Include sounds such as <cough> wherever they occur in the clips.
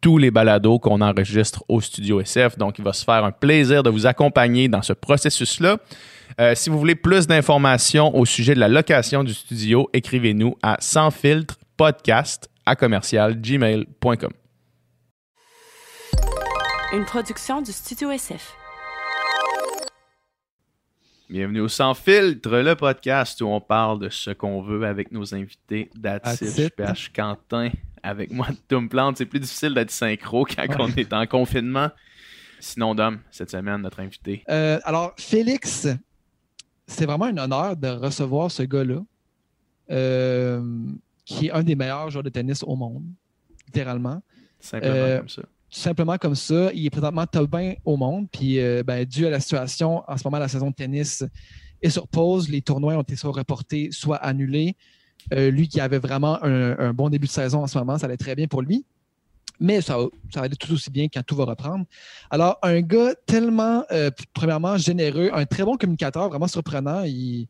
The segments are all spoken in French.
tous les balados qu'on enregistre au Studio SF. Donc, il va se faire un plaisir de vous accompagner dans ce processus-là. Euh, si vous voulez plus d'informations au sujet de la location du studio, écrivez-nous à sans filtre podcast à commercial gmail.com. Une production du Studio SF. Bienvenue au Sans Filtre, le podcast où on parle de ce qu'on veut avec nos invités Datis, PH Quentin, avec moi <laughs> Tom Plante. C'est plus difficile d'être synchro quand on est en confinement. Sinon, Dom, cette semaine, notre invité. Euh, alors, Félix, c'est vraiment un honneur de recevoir ce gars-là, euh, qui est un des meilleurs joueurs de tennis au monde, littéralement. Simplement Euh, comme ça. simplement comme ça. Il est présentement top 20 au monde. Puis, ben, dû à la situation, en ce moment, la saison de tennis est sur pause. Les tournois ont été soit reportés, soit annulés. Euh, lui qui avait vraiment un, bon début de saison en ce moment, ça allait très bien pour lui. Mais ça, ça va aller tout aussi bien quand tout va reprendre. Alors, un gars tellement, euh, premièrement, généreux, un très bon communicateur, vraiment surprenant. Il,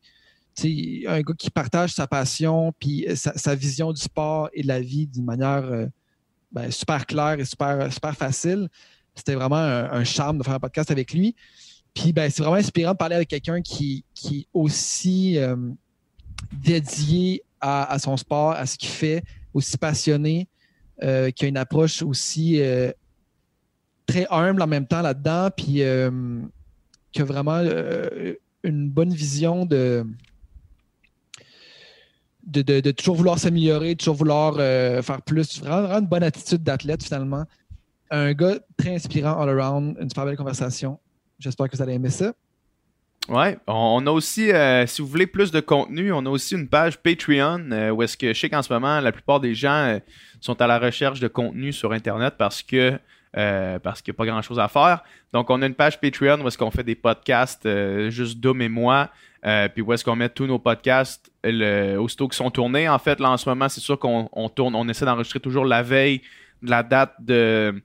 un gars qui partage sa passion, puis euh, sa, vision du sport et de la vie d'une manière ben, super claire et super, facile. C'était vraiment un, charme de faire un podcast avec lui. Puis ben, c'est vraiment inspirant de parler avec quelqu'un qui, qui est aussi dédié à, son sport, à ce qu'il fait, aussi passionné, euh, qui a une approche aussi euh, très humble en même temps là-dedans, puis euh, qui a vraiment une bonne vision de, de, toujours vouloir s'améliorer, toujours vouloir faire plus. Vraiment, vraiment une bonne attitude d'athlète finalement. Un gars très inspirant all around, une super belle conversation. J'espère que vous allez aimer ça. Ouais, on a aussi, euh, si vous voulez plus de contenu, on a aussi une page Patreon euh, où est-ce que je sais qu'en ce moment, la plupart des gens euh, sont à la recherche de contenu sur Internet parce que parce qu'il n'y a pas grand-chose à faire. Donc, on a une page Patreon où est-ce qu'on fait des podcasts, juste Dom et moi, puis où est-ce qu'on met tous nos podcasts le, aussitôt qu'ils sont tournés. En fait, là, en ce moment, c'est sûr qu'on on tourne, on essaie d'enregistrer toujours la veille de la date de,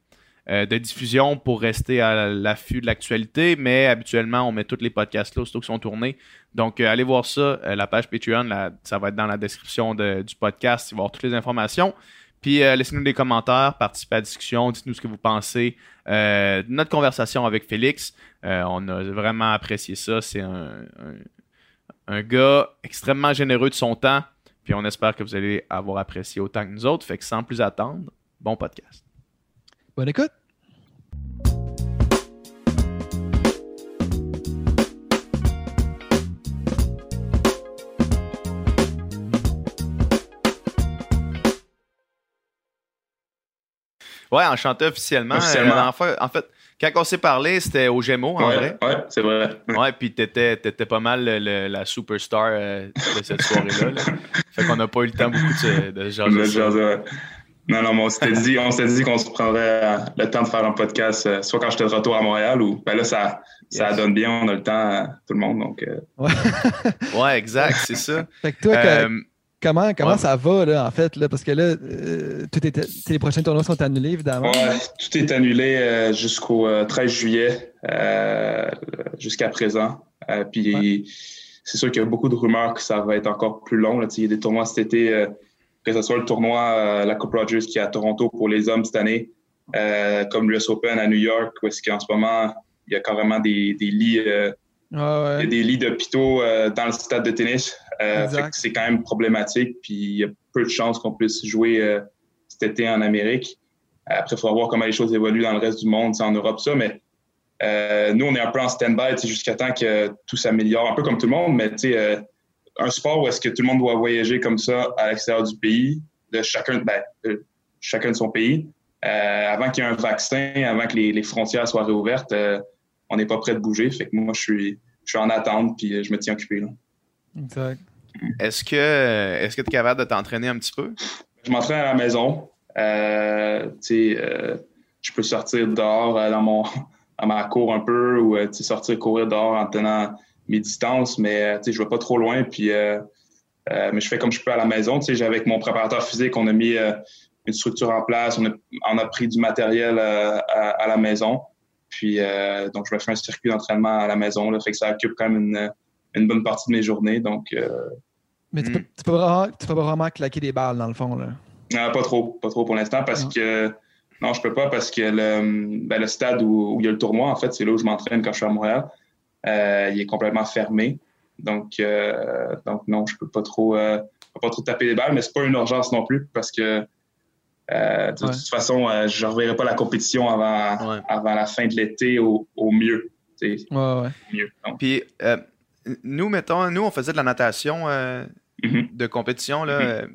de diffusion pour rester à l'affût de l'actualité, mais habituellement, on met tous les podcasts là aussitôt qu'ils sont tournés. Donc, euh, allez voir ça, euh, la page Patreon, ça va être dans la description de- du podcast, il va y avoir toutes les informations. Puis, euh, laissez-nous des commentaires, participez à la discussion, dites-nous ce que vous pensez euh, de notre conversation avec Félix. Euh, on a vraiment apprécié ça. C'est un gars extrêmement généreux de son temps. Puis, on espère que vous allez avoir apprécié autant que nous autres. Fait que sans plus attendre, bon podcast. Bonne écoute. Ouais, enchanté officiellement. Officiellement. Euh, en, fait, en fait, quand on s'est parlé, c'était au Gémeaux, en ouais, vrai. ouais, c'est vrai. Ouais, puis t'étais, t'étais pas mal le- le- la superstar euh, de cette soirée-là. là. <laughs> Fait qu'on n'a pas eu le temps beaucoup de, se- de jaser ouais. Non, non, mais on s'était dit, on s'était dit qu'on se prendrait euh, le temps de faire un podcast, euh, soit quand j'étais de retour à Montréal ou ben là, ça, ça Yes. donne bien, on a le temps, euh, tout le monde. Donc, euh, Ouais, <laughs> exact, c'est ça. Fait que toi, que- comment, comment ouais. ça va, là, en fait, là, parce que là, euh, tout est, les prochains tournois sont annulés, évidemment. ouais, tout est annulé euh, jusqu'au euh, 13 juillet, euh, jusqu'à présent. Euh, puis, c'est sûr qu'il y a beaucoup de rumeurs que ça va être encore plus long. Là. Tu sais, Il y a des tournois cet été, euh, que ce soit le tournoi, euh, la Coupe Rogers qui est à Toronto pour les hommes cette année, euh, comme l'US Open à New York, où est-ce qu'en ce moment, il y a carrément des, des lits, euh, Ouais, il y a ouais. des lits d'hôpitaux euh, dans le stade de tennis. Euh, c'est quand même problématique, puis il y a peu de chances qu'on puisse jouer euh, cet été en Amérique. Après, il faudra voir comment les choses évoluent dans le reste du monde, c'est en Europe, ça, mais nous, on est un peu en stand-by jusqu'à temps que tout s'améliore, un peu comme tout le monde, mais tu sais, un sport où est-ce que tout le monde doit voyager comme ça à l'extérieur du pays, de chacun, ben, de chacun de son pays, euh, avant qu'il y ait un vaccin, avant que les, frontières soient réouvertes, euh, on n'est pas prêt de bouger. Fait que moi, je suis, je suis en attente puis je me tiens occupé. Là. Exact. Est-ce que est-ce que tu es capable de t'entraîner un petit peu? Je m'entraîne à la maison. Euh, euh, je peux sortir dehors euh, dans, mon, <laughs> dans ma cour un peu ou sortir courir dehors en tenant mes distances, mais je ne vais pas trop loin. Puis, mais je fais comme je peux à la maison. Avec mon préparateur physique, on a mis une structure en place, on a, on a pris du matériel à, la maison. Puis, donc, je me fais un circuit d'entraînement à la maison. Là, fait que ça occupe quand même une, une bonne partie de mes journées. Donc, mais tu, peux, tu, peux vraiment, tu peux vraiment claquer des balles, dans le fond. Là. Non, pas trop. Pas trop pour l'instant parce que. Non, je peux pas parce que le, ben, le stade où, il y a le tournoi, en fait, c'est là où je m'entraîne quand je suis à Montréal. Euh, il est complètement fermé. Donc, euh, donc non, je peux pas trop, euh, pas trop taper des balles, mais c'est pas une urgence non plus parce que de, toute façon, je ne reverrai pas la compétition avant, avant la fin de l'été au, mieux. Ouais. Mieux. Puis, nous, mettons, nous, on faisait de la natation mm-hmm. de compétition là, mm-hmm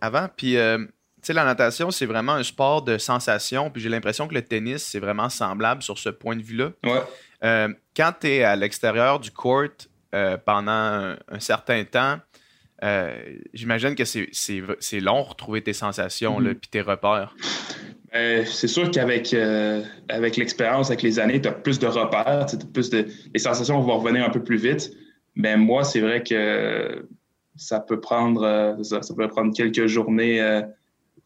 avant. Puis, tu sais, la natation, c'est vraiment un sport de sensation. Puis j'ai l'impression que le tennis, c'est vraiment semblable sur ce point de vue-là. Euh, quand tu es à l'extérieur du court euh, pendant un, certain temps, j'imagine que c'est long retrouver tes sensations mm puis tes repères. Ben, c'est sûr qu'avec avec l'expérience, avec les années, tu as plus de repères, plus de, les sensations vont revenir un peu plus vite. Mais moi, c'est vrai que ça peut prendre euh, ça, peut prendre quelques journées euh,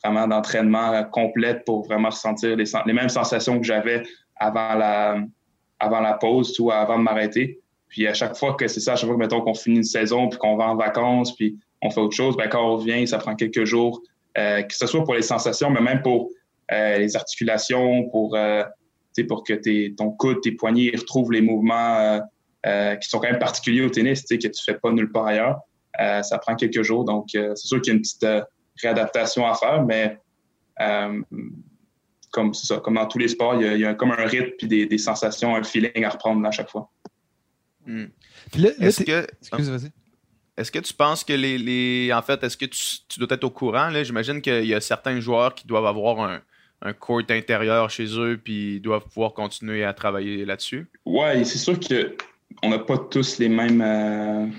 vraiment d'entraînement euh, complète pour vraiment ressentir les, les mêmes sensations que j'avais avant la avant la pause ou avant de m'arrêter. Puis à chaque fois que c'est ça, à chaque fois que mettons qu'on finit une saison puis qu'on va en vacances puis on fait autre chose, ben quand on revient, ça prend quelques jours, que ce soit pour les sensations, mais même pour les articulations, pour pour que ton coude, tes poignets retrouvent les mouvements qui sont quand même particuliers au tennis, que tu fais pas nulle part ailleurs. Euh, ça prend quelques jours. Donc, euh, c'est sûr qu'il y a une petite euh, réadaptation à faire, mais comme ça, comme dans tous les sports, il y a, comme un rythme puis des, sensations, un feeling à reprendre à chaque fois. Hmm. Est-ce que. Est-ce que tu penses que les. En fait, est-ce que tu, dois être au courant? J'imagine qu'il y a certains joueurs qui doivent avoir un, un court intérieur chez eux puis doivent pouvoir continuer à travailler là-dessus? Oui, c'est sûr qu'on n'a pas tous les mêmes.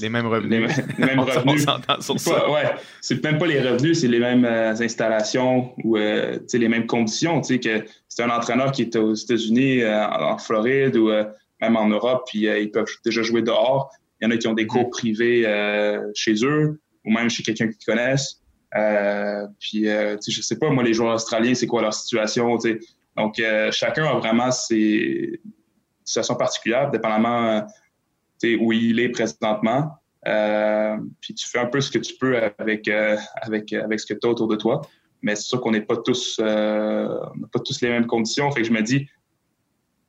Les mêmes revenus. Les, mêmes <laughs> revenus. ouais, c'est même pas les revenus, c'est les mêmes euh, installations ou euh, les mêmes conditions. que c'est un entraîneur qui est aux États-Unis, euh, en, Floride ou même en Europe, puis ils peuvent déjà jouer dehors. Il y en a qui ont des cours mm-hmm. privés chez eux ou même chez quelqu'un qu'ils connaissent. puis, je sais pas, moi, les joueurs australiens, c'est quoi leur situation? Donc, chacun a vraiment ses situations particulières, dépendamment où il est présentement. Euh, puis tu fais un peu ce que tu peux avec, euh, avec, avec ce que tu as autour de toi. Mais c'est sûr qu'on n'est pas tous euh, pas tous les mêmes conditions. Fait que je me dis,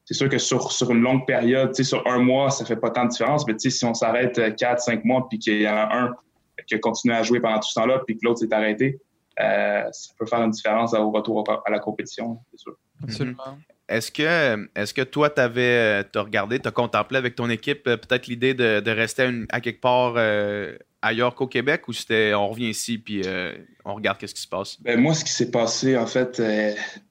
c'est sûr que sur, sur une longue période, sur un mois, ça fait pas tant de différence. Mais si on s'arrête quatre, cinq mois, puis qu'il y en a un qui a continué à jouer pendant tout ce temps-là, puis que l'autre s'est arrêté, ça peut faire une différence au retour à la compétition, c'est sûr. Absolument. Est-ce que, est que toi, tu avais as regardé, tu as contemplé avec ton équipe euh, peut-être l'idée de, rester à, quelque part euh, ailleurs qu'au Québec ou c'était on revient ici puis euh, on regarde qu'est-ce qui se passe? Ben, moi, ce qui s'est passé, en fait,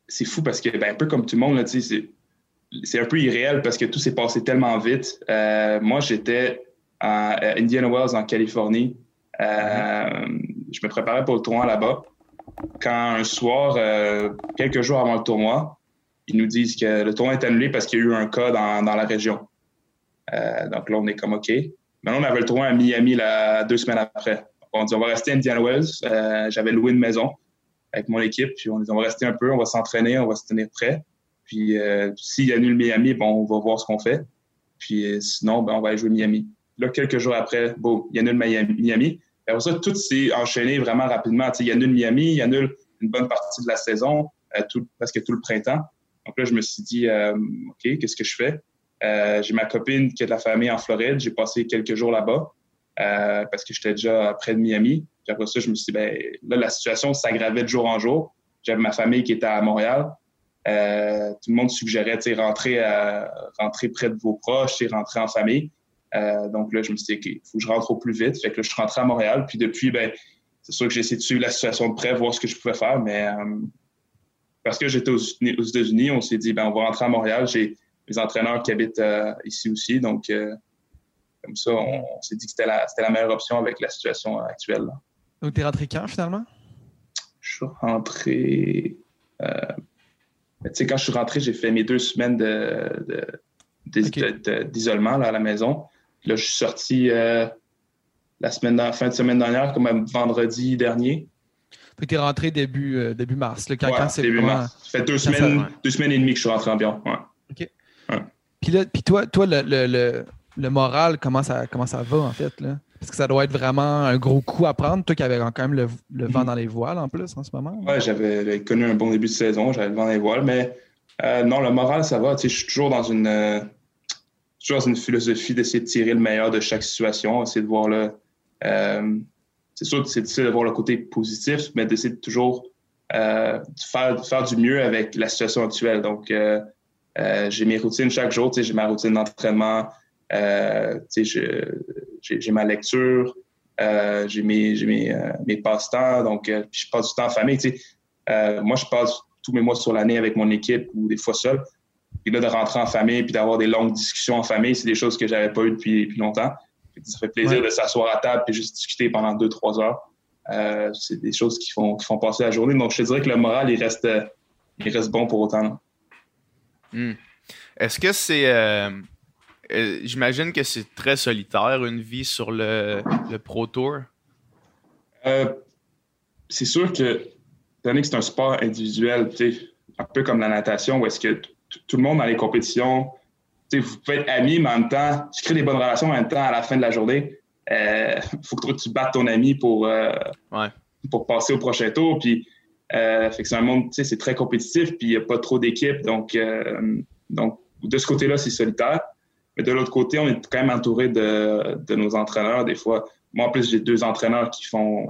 c'est fou parce que, ben, un peu comme tout le monde, c'est un peu irréel parce que tout s'est passé tellement vite. moi, j'étais à Indiana Wells en Californie. Je me préparais pour le tournoi là-bas. Quand un soir, quelques jours avant le tournoi, ils nous disent que le tournoi est annulé parce qu'il y a eu un cas dans, dans la région. Euh, donc là, on est comme OK. Maintenant, on avait le tournoi à Miami deux semaines après. On dit on va rester à Indiana Wells. Euh, j'avais loué une maison avec mon équipe. Puis on dit on va rester un peu, on va s'entraîner, on va se tenir prêt. Puis euh, s'il annule Miami, bon, on va voir ce qu'on fait. Puis sinon, ben, on va aller jouer Miami. Là, quelques jours après, bon, il annule Miami. Miami. Et après ça, tout s'est enchaîné vraiment rapidement. il annule Miami, il annule une bonne partie de la saison, tout, presque tout le printemps. Donc là, je me suis dit, euh, OK, qu'est-ce que je fais? Euh, j'ai ma copine qui a de la famille en Floride. J'ai passé quelques jours là-bas euh, parce que j'étais déjà près de Miami. Puis après ça, je me suis dit, ben, là, la situation s'aggravait de jour en jour. J'avais ma famille qui était à Montréal. tout le monde suggérait rentrer, rentrer près de vos proches, rentrer en famille. donc là, je me suis dit, il faut que je rentre au plus vite. Fait que là, je suis rentré à Montréal. Puis depuis, ben, c'est sûr que j'ai essayé de suivre la situation de près, voir ce que je pouvais faire. Mais parce que j'étais aux, États-Unis, on s'est dit, ben, on va rentrer à Montréal. J'ai mes entraîneurs qui habitent ici aussi. Donc, comme ça, on, s'est dit que c'était la, la, meilleure option avec la situation actuelle. Donc, tu es rentré quand finalement? Je suis rentré. Euh, tu sais, quand je suis rentré, j'ai fait mes deux semaines d'isolement de, à la maison. là, je suis sorti euh, la semaine, fin de semaine dernière, comme vendredi dernier. Tu es rentré début, euh, début mars. Là, quand, c'est début mars. Ça fait deux semaines, deux semaines et demie que je suis rentré en Bion. Ouais. OK. Puis, là, puis toi, toi le, le, le, moral, comment ça, comment ça va en fait? Là? Parce que ça doit être vraiment un gros coup à prendre, toi qui avais quand même le, vent mm. dans les voiles en plus en ce moment. Oui, j'avais connu un bon début de saison, j'avais le vent dans les voiles, mais euh, non, le moral, ça va. Je suis toujours dans une, euh, toujours dans une philosophie d'essayer de tirer le meilleur de chaque situation, essayer de voir le. Euh, c'est sûr que c'est difficile de voir le côté positif, mais d'essayer de toujours faire, faire du mieux avec la situation actuelle. Donc, j'ai mes routines chaque jour, j'ai ma routine d'entraînement. j'ai ma lecture, euh, j'ai mes, euh, passe-temps, donc euh, je passe du temps en famille. moi, je passe tous mes mois sur l'année avec mon équipe ou des fois seul. Puis là, de rentrer en famille puis d'avoir des longues discussions en famille, c'est des choses que j'avais pas eues depuis longtemps. Ça fait plaisir de s'asseoir à table et juste discuter pendant deux, trois heures. c'est des choses qui font, qui font passer la journée. Donc, je te dirais que le moral, il reste, il reste bon pour autant. Hmm. Est-ce que c'est euh, j'imagine que c'est très solitaire, une vie sur le, Pro Tour? Euh, c'est sûr que, étant que c'est un sport individuel, un peu comme la natation, où est-ce que tout le monde dans les compétitions, vous pouvez être amis, mais en même temps, tu crées des bonnes relations en même temps à la fin de la journée. Il euh, <laughs> faut que tu battes ton ami pour, pour passer au prochain tour. Puis, fait que c'est un monde, c'est très compétitif, puis il n'y a pas trop d'équipes. Donc, donc, de ce côté-là, c'est solitaire. Mais de l'autre côté, on est quand même entouré de, de, nos entraîneurs. Des fois, moi, en plus, j'ai deux entraîneurs qui font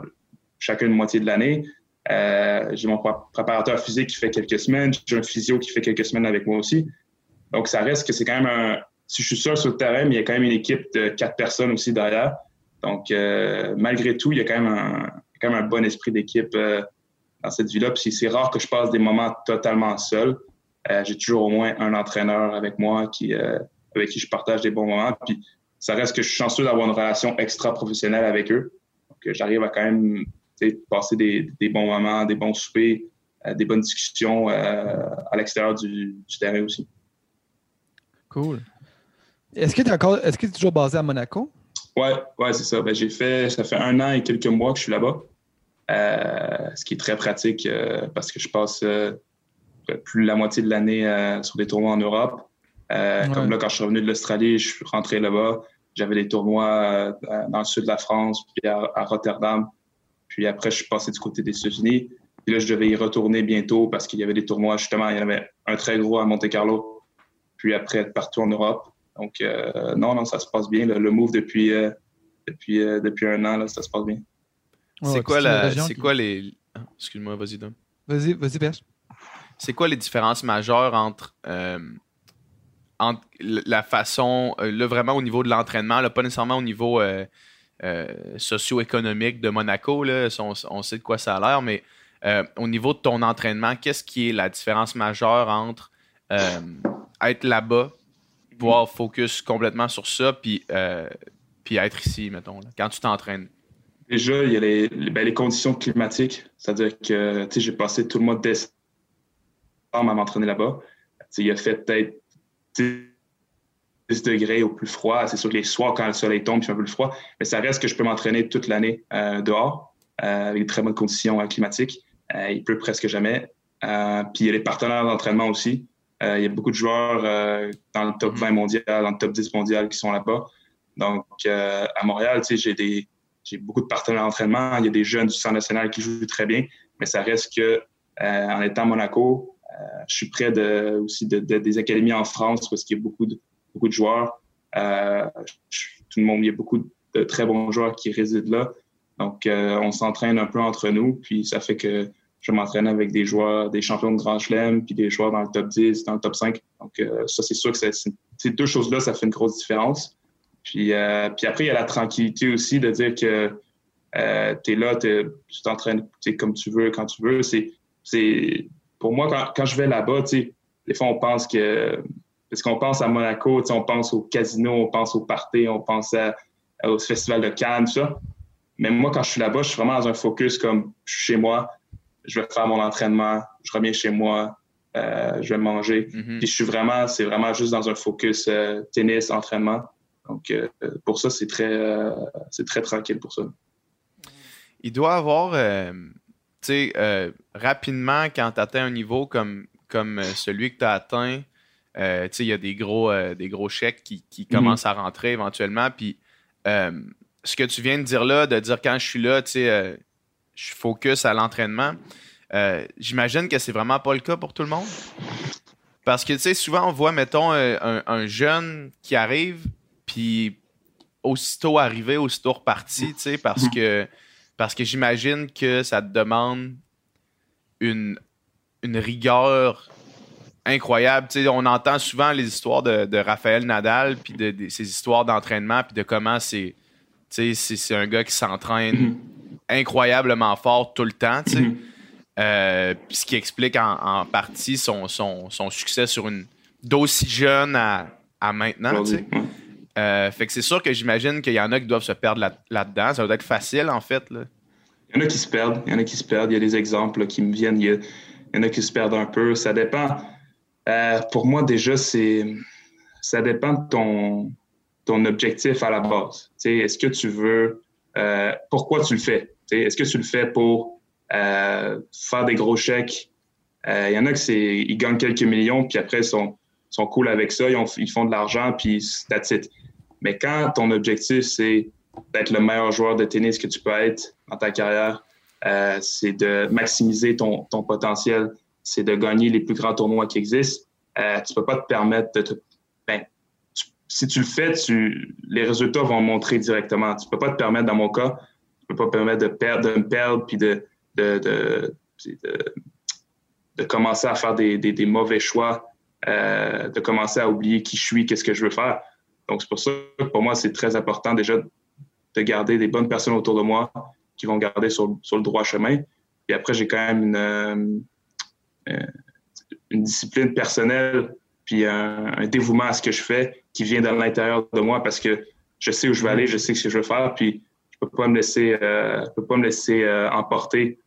chacun une moitié de l'année. Euh, j'ai mon préparateur physique qui fait quelques semaines. J'ai un physio qui fait quelques semaines avec moi aussi. Donc, ça reste que c'est quand même un. Si je suis seul sur le terrain, mais il y a quand même une équipe de quatre personnes aussi derrière. Donc, euh, malgré tout, il y a quand même un, quand même un bon esprit d'équipe euh, dans cette vie-là. Puis c'est rare que je passe des moments totalement seul. j'ai toujours au moins un entraîneur avec moi qui, avec qui je partage des bons moments. Puis ça reste que je suis chanceux d'avoir une relation extra-professionnelle avec eux. Donc, j'arrive à quand même passer des, bons moments, des bons soupers, euh, des bonnes discussions euh, à l'extérieur du, terrain aussi. Cool. Est-ce que tu es encore, est-ce que tu es toujours basé à Monaco? Ouais, ouais, c'est ça. Ben, j'ai fait, ça fait un an et quelques mois que je suis là-bas. Euh, ce qui est très pratique parce que je passe plus la moitié de l'année sur des tournois en Europe. Euh, comme là, quand je suis revenu de l'Australie, je suis rentré là-bas. J'avais des tournois euh, dans le sud de la France, puis à, Rotterdam. Puis après, je suis passé du côté des États-Unis. Puis là, je devais y retourner bientôt parce qu'il y avait des tournois. Justement, il y en avait un très gros à Monte-Carlo. Puis après, partout en Europe. Donc, euh, non, non, ça se passe bien. Le, move depuis, depuis, depuis un an, là, ça se passe bien. c'est quoi, la, c'est quoi les. Ah, excuse-moi, vas-y, Dom. Vas-y, vas-y, C'est quoi les différences majeures entre la façon, euh, là, vraiment au niveau de l'entraînement, pas nécessairement au niveau euh, euh, socio-économique de Monaco, là, on, sait de quoi ça a l'air, mais au niveau de ton entraînement, qu'est-ce qui est la différence majeure entre être là-bas, pouvoir focus complètement sur ça, puis, puis être ici, mettons, quand tu t'entraînes? Déjà, il y a les, ben, les conditions climatiques, c'est-à-dire que j'ai passé tout le mois de décembre à m'entraîner là-bas. Il a fait peut-être 10 degrés au plus froid. C'est sûr que les soirs, quand le soleil tombe, il fait un peu plus froid, mais ça reste que je peux m'entraîner toute l'année euh, dehors euh, avec de très bonnes conditions euh, climatiques. il pleut presque jamais. puis il y a les partenaires d'entraînement aussi. Il y a beaucoup de joueurs dans le top 20 mm-hmm. mondial, dans le top 10 mondial qui sont là-bas. Donc, à Montréal, j'ai des j'ai beaucoup de partenaires d'entraînement. Il y a des jeunes du centre national qui jouent très bien, mais ça reste que en étant à Monaco, euh, je suis près de, aussi de, des académies en France parce qu'il y a beaucoup de, beaucoup de joueurs. Euh, tout le monde, il y a beaucoup de très bons joueurs qui résident là. Donc, euh, on s'entraîne un peu entre nous, puis ça fait que je m'entraîne avec des joueurs, des champions de Grand Chelem, puis des joueurs dans le top 10, dans le top 5. Donc, ça, c'est sûr que ces deux choses-là, ça fait une grosse différence. Puis, euh, puis après, il y a la tranquillité aussi de dire que euh, tu es là, tu t'entraînes comme tu veux, quand tu veux. C'est, c'est, pour moi, quand, quand je vais là-bas, des fois, on pense que. Parce qu'on pense à Monaco, on pense au casino, on pense au party, on pense au festival de Cannes, tout ça. Mais moi, quand je suis là-bas, je suis vraiment dans un focus comme chez moi, je vais faire mon entraînement, je reviens chez moi, euh, je vais manger. Mm-hmm. Puis je suis vraiment, c'est vraiment juste dans un focus euh, tennis, entraînement. Donc euh, pour ça, c'est très, c'est très tranquille pour ça. Il doit avoir, tu sais, rapidement, quand tu atteins un niveau comme, comme celui que tu as atteint, tu sais, il y a des gros, des gros chèques qui, qui mm-hmm. commencent à rentrer éventuellement. Puis ce que tu viens de dire là, de dire quand je suis là, tu sais, je focus à l'entraînement. Euh, j'imagine que c'est vraiment pas le cas pour tout le monde. Parce que, tu sais, souvent, on voit, mettons, euh, un, jeune qui arrive, puis aussitôt arrivé, aussitôt reparti, tu sais, parce que, parce que j'imagine que ça te demande une, une rigueur incroyable. Tu sais, on entend souvent les histoires de, Raphaël Nadal, puis de, ces histoires d'entraînement, puis de comment c'est, tu sais, c'est un gars qui s'entraîne mm-hmm. Incroyablement fort tout le temps, tu sais. Mm-hmm. Euh, ce qui explique en, partie son, succès sur une d'aussi jeune à, maintenant. Euh, fait que c'est sûr que j'imagine qu'il y en a qui doivent se perdre là-dedans. ça doit être facile, en fait. Là. Il y en a qui se perdent. Il y en a qui se perdent. Il y a des exemples qui me viennent. Il y, en a qui se perdent un peu. Ça dépend. Euh, pour moi, déjà, c'est ça dépend de ton, ton objectif à la base. Est-ce que tu veux. pourquoi tu le fais? Est-ce que tu le fais pour euh, faire des gros chèques? Euh, il y en a qui gagnent quelques millions, puis après, ils sont, cool avec ça, ils, font de l'argent, puis that's. Mais quand ton objectif, c'est d'être le meilleur joueur de tennis que tu peux être dans ta carrière, euh, c'est de maximiser ton, potentiel, c'est de gagner les plus grands tournois qui existent. Tu peux pas te permettre de te. Ben, si tu le fais, les résultats vont montrer directement. Tu peux pas te permettre, dans mon cas, pas permettre de perdre, de me perdre puis de, de, de, de, commencer à faire des, des, mauvais choix, euh, de commencer à oublier qui je suis, qu'est-ce que je veux faire. Donc, c'est pour ça que pour moi, c'est très important déjà de garder des bonnes personnes autour de moi qui vont garder sur, sur le droit chemin. Et après, j'ai quand même une, euh, euh, une discipline personnelle puis un, dévouement à ce que je fais qui vient de l'intérieur de moi parce que je sais où je veux aller, je sais ce que je veux faire, puis peux pas me laisser, euh, peux pas me laisser emporter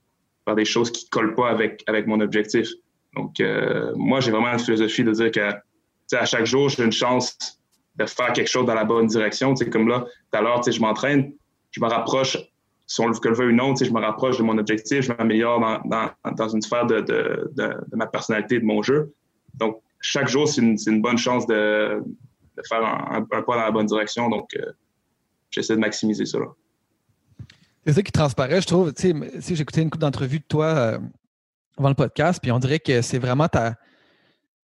par des choses qui collent pas avec, avec mon objectif. Donc, euh, moi, j'ai vraiment une philosophie de dire que à chaque jour, j'ai une chance de faire quelque chose dans la bonne direction. comme là, tout à l'heure, je m'entraîne, je me rapproche, si on le veut ou non, je me rapproche de mon objectif, je m'améliore dans, dans, dans, une sphère de, de, de, ma personnalité, de mon jeu. Donc, chaque jour, c'est une, une, bonne chance de, faire un, pas dans la bonne direction. Donc, euh, j'essaie de maximiser ça. C'est ça qui transparaît, je trouve. Tu sais, j'ai écouté une couple d'entrevues de toi euh, avant le podcast, puis on dirait que c'est vraiment ta,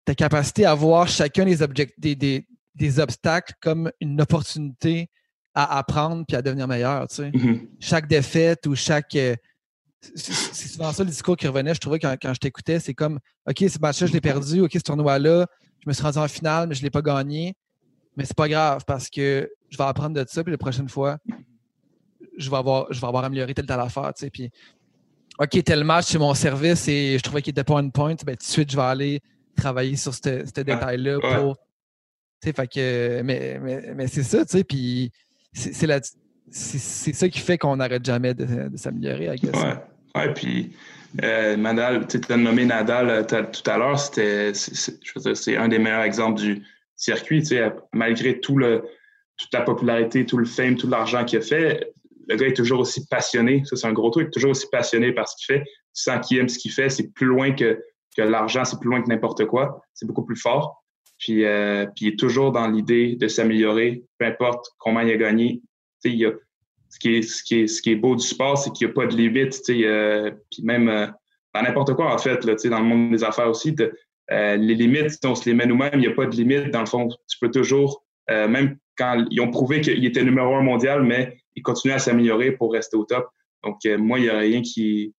ta capacité à voir chacun des, des, des, obstacles comme une opportunité à apprendre puis à devenir meilleur. Tu sais. Mm-hmm. Chaque défaite ou chaque. Euh, c'est souvent ça le discours qui revenait, je trouvais, quand, quand je t'écoutais. C'est comme OK, ce match-là, je l'ai perdu. OK, ce tournoi-là, je me suis rendu en finale, mais je ne l'ai pas gagné. Mais c'est pas grave parce que je vais apprendre de ça, puis la prochaine fois, je vais avoir, je vais avoir amélioré telle telle affaire. Tu sais, puis, OK, tel match, c'est mon service et je trouvais qu'il était pas on point. Ben, tout de suite, je vais aller travailler sur ce détail-là pour. Tu sais, fait que, mais, mais, mais c'est ça, tu sais, puis c'est c'est ça qui fait qu'on n'arrête jamais de, s'améliorer, I guess. Ouais, ouais puis euh, Nadal, tu as nommé Nadal euh, tout à l'heure, c'était, c'est un des meilleurs exemples du circuit, tu sais, malgré tout le, toute la popularité, tout le fame, tout l'argent qu'il a fait, le gars est toujours aussi passionné. Ça, c'est un gros truc. Toujours aussi passionné par ce qu'il fait. Tu sens qu'il aime ce qu'il fait. C'est plus loin que, que l'argent, c'est plus loin que n'importe quoi. C'est beaucoup plus fort. Puis, euh, puis il est toujours dans l'idée de s'améliorer, peu importe combien il a gagné. Il a, ce, qui est, ce, qui est, ce qui est beau du sport, c'est qu'il n'y a pas de limite. Euh, puis même euh, dans n'importe quoi, en fait, là, dans le monde des affaires aussi, les limites, on se les met nous-mêmes. Il n'y a pas de limite. Dans le fond, tu peux toujours, même quand ils ont prouvé qu'il était numéro un mondial, mais il continue à s'améliorer pour rester au top. Donc, euh, moi, il n'y a rien qui,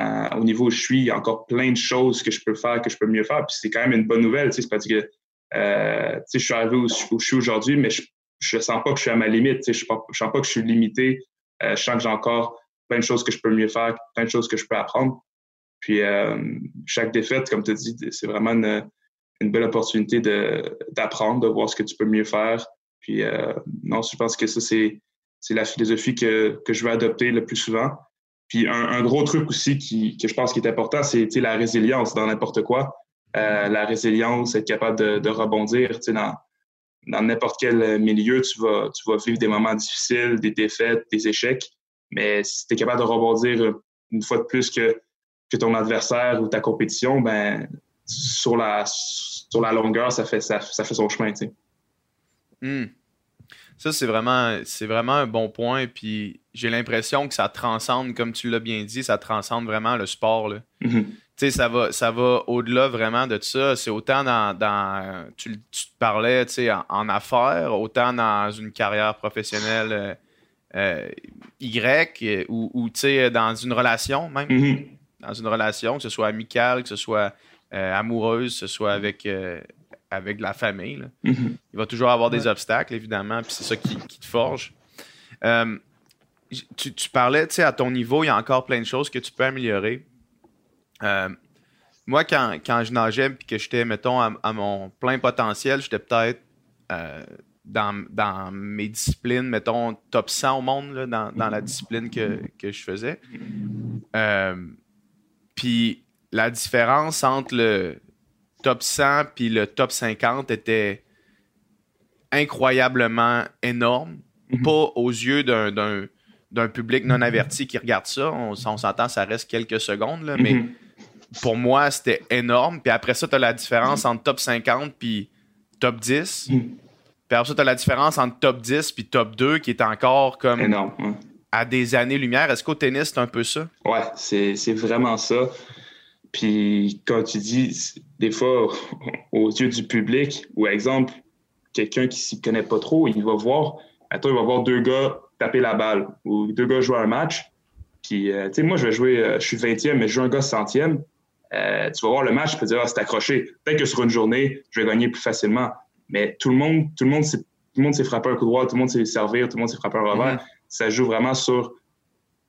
euh, au niveau où je suis, il y a encore plein de choses que je peux faire, que je peux mieux faire. Puis c'est quand même une bonne nouvelle. C'est parce que euh, je suis arrivé où, je suis aujourd'hui, mais je, je sens pas que je suis à ma limite. Je ne sens pas que je suis limité. je sens que j'ai encore plein de choses que je peux mieux faire, plein de choses que je peux apprendre. Puis chaque défaite, comme tu dis, c'est vraiment une, une, belle opportunité d'apprendre, de, voir ce que tu peux mieux faire. Puis non, je pense que ça, c'est la philosophie que, que je vais adopter le plus souvent. Puis un, gros truc aussi que je pense qui est important, c'est la résilience dans n'importe quoi. Euh, la résilience, être capable de, rebondir. Dans dans n'importe quel milieu, tu vas, vivre des moments difficiles, des défaites, des échecs. Mais si tu es capable de rebondir une fois de plus que, ton adversaire ou ta compétition, ben sur la, sur la longueur, ça fait, ça, ça fait son chemin. Tu sais. Ça, c'est vraiment, c'est vraiment un bon point. Puis j'ai l'impression que ça transcende, comme tu l'as bien dit, ça transcende vraiment le sport. Là. Mm-hmm. Tu sais, ça va, ça va au-delà vraiment de ça. C'est autant dans, tu, tu, te parlais, tu sais, en, affaires, autant dans une carrière professionnelle euh, euh, Y ou, tu sais, dans une relation même. Mm-hmm. Dans une relation, que ce soit amicale, que ce soit euh, amoureuse, que ce soit avec avec la famille. Mm-hmm. Il va toujours avoir des obstacles, évidemment, puis c'est ça qui, te forge. Euh, tu, tu, parlais, tu sais, à ton niveau, il y a encore plein de choses que tu peux améliorer. Euh, moi, quand, je nageais puis que j'étais, mettons, à, mon plein potentiel, j'étais peut-être euh, dans, mes disciplines, mettons, top 100 au monde, dans, la discipline que, que je faisais. puis la différence entre le, top 100 puis le top 50 était incroyablement énorme. Mhm. Pas aux yeux d'un public non averti qui regarde ça. On, s'entend, ça reste quelques secondes, mais mhm. pour moi, c'était énorme. Puis après ça, tu as la différence entre top 50 puis top 10. Mhm. Puis après ça, tu as la différence entre top 10 puis top 2 qui est encore comme énorme, à des années-lumière. Est-ce qu'au tennis, c'est un peu ça? Ouais, c'est vraiment ça. Puis quand tu dis, des fois, <laughs> aux yeux du public, ou exemple, quelqu'un qui s'y connaît pas trop, il va voir, attends, il va voir deux gars taper la balle ou deux gars jouer un match. Puis, euh, tu sais, moi, je vais jouer, euh, je suis 20e, mais je joue un gars centième. Euh, tu vas voir le match, tu peux dire, ah, c'est accroché. Peut-être que sur une journée, je vais gagner plus facilement. Mais tout le monde, tout le monde, tout le monde s'est frappé un coup droit, tout le monde s'est servir, tout le monde s'est frappé un revers. Ça joue vraiment sur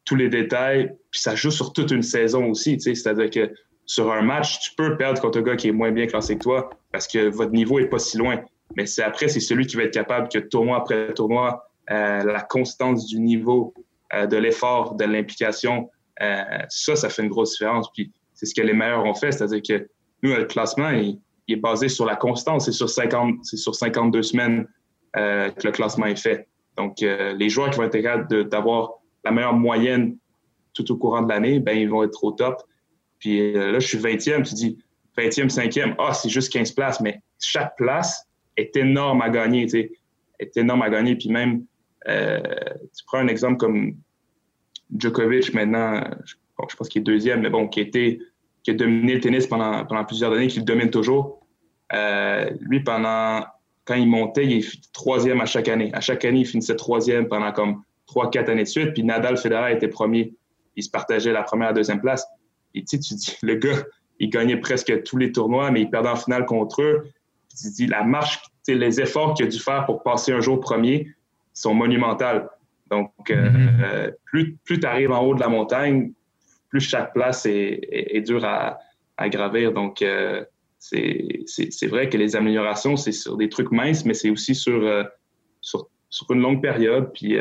tous les détails, puis ça joue sur toute une saison aussi. Tu sais, c'est-à-dire que sur un match, tu peux perdre contre un gars qui est moins bien classé que toi parce que votre niveau est pas si loin. Mais c'est après, c'est celui qui va être capable que tournoi après tournoi, euh, la constance du niveau, euh, de l'effort, de l'implication, euh, ça, ça fait une grosse différence. Puis c'est ce que les meilleurs ont fait, c'est-à-dire que nous, le classement, il, est basé sur la constance. C'est sur 50, c'est sur 52 semaines que le classement est fait. Donc, les joueurs qui vont être capables d'avoir la meilleure moyenne tout au courant de l'année, ben ils vont être au top. Puis euh, là, je suis 20e, tu dis 20e, 5e, ah, c'est juste 15 places, mais chaque place est énorme à gagner, tu est énorme à gagner. Puis même, euh, tu prends un exemple comme Djokovic maintenant, je, pense qu'il est deuxième, mais bon, qui, était, qui a dominé le tennis pendant, pendant plusieurs années, qui le domine toujours. Euh, lui, pendant quand il montait, il est troisième à chaque année. À chaque année, il finissait troisième pendant comme trois, quatre années de suite. Puis Nadal Federer était premier. Il se partageait la première et la deuxième place. Et tu dis, le gars, il gagnait presque tous les tournois, mais il perdait en finale contre eux. tu dis, la marche, les efforts qu'il a dû faire pour passer un jour premier sont monumentaux. Donc, euh, mm-hmm. euh, plus, plus tu arrives en haut de la montagne, plus chaque place est, est, dure à, à, gravir. Donc, euh, c'est vrai que les améliorations, c'est sur des trucs minces, mais c'est aussi sur, sur, sur, une longue période. Puis,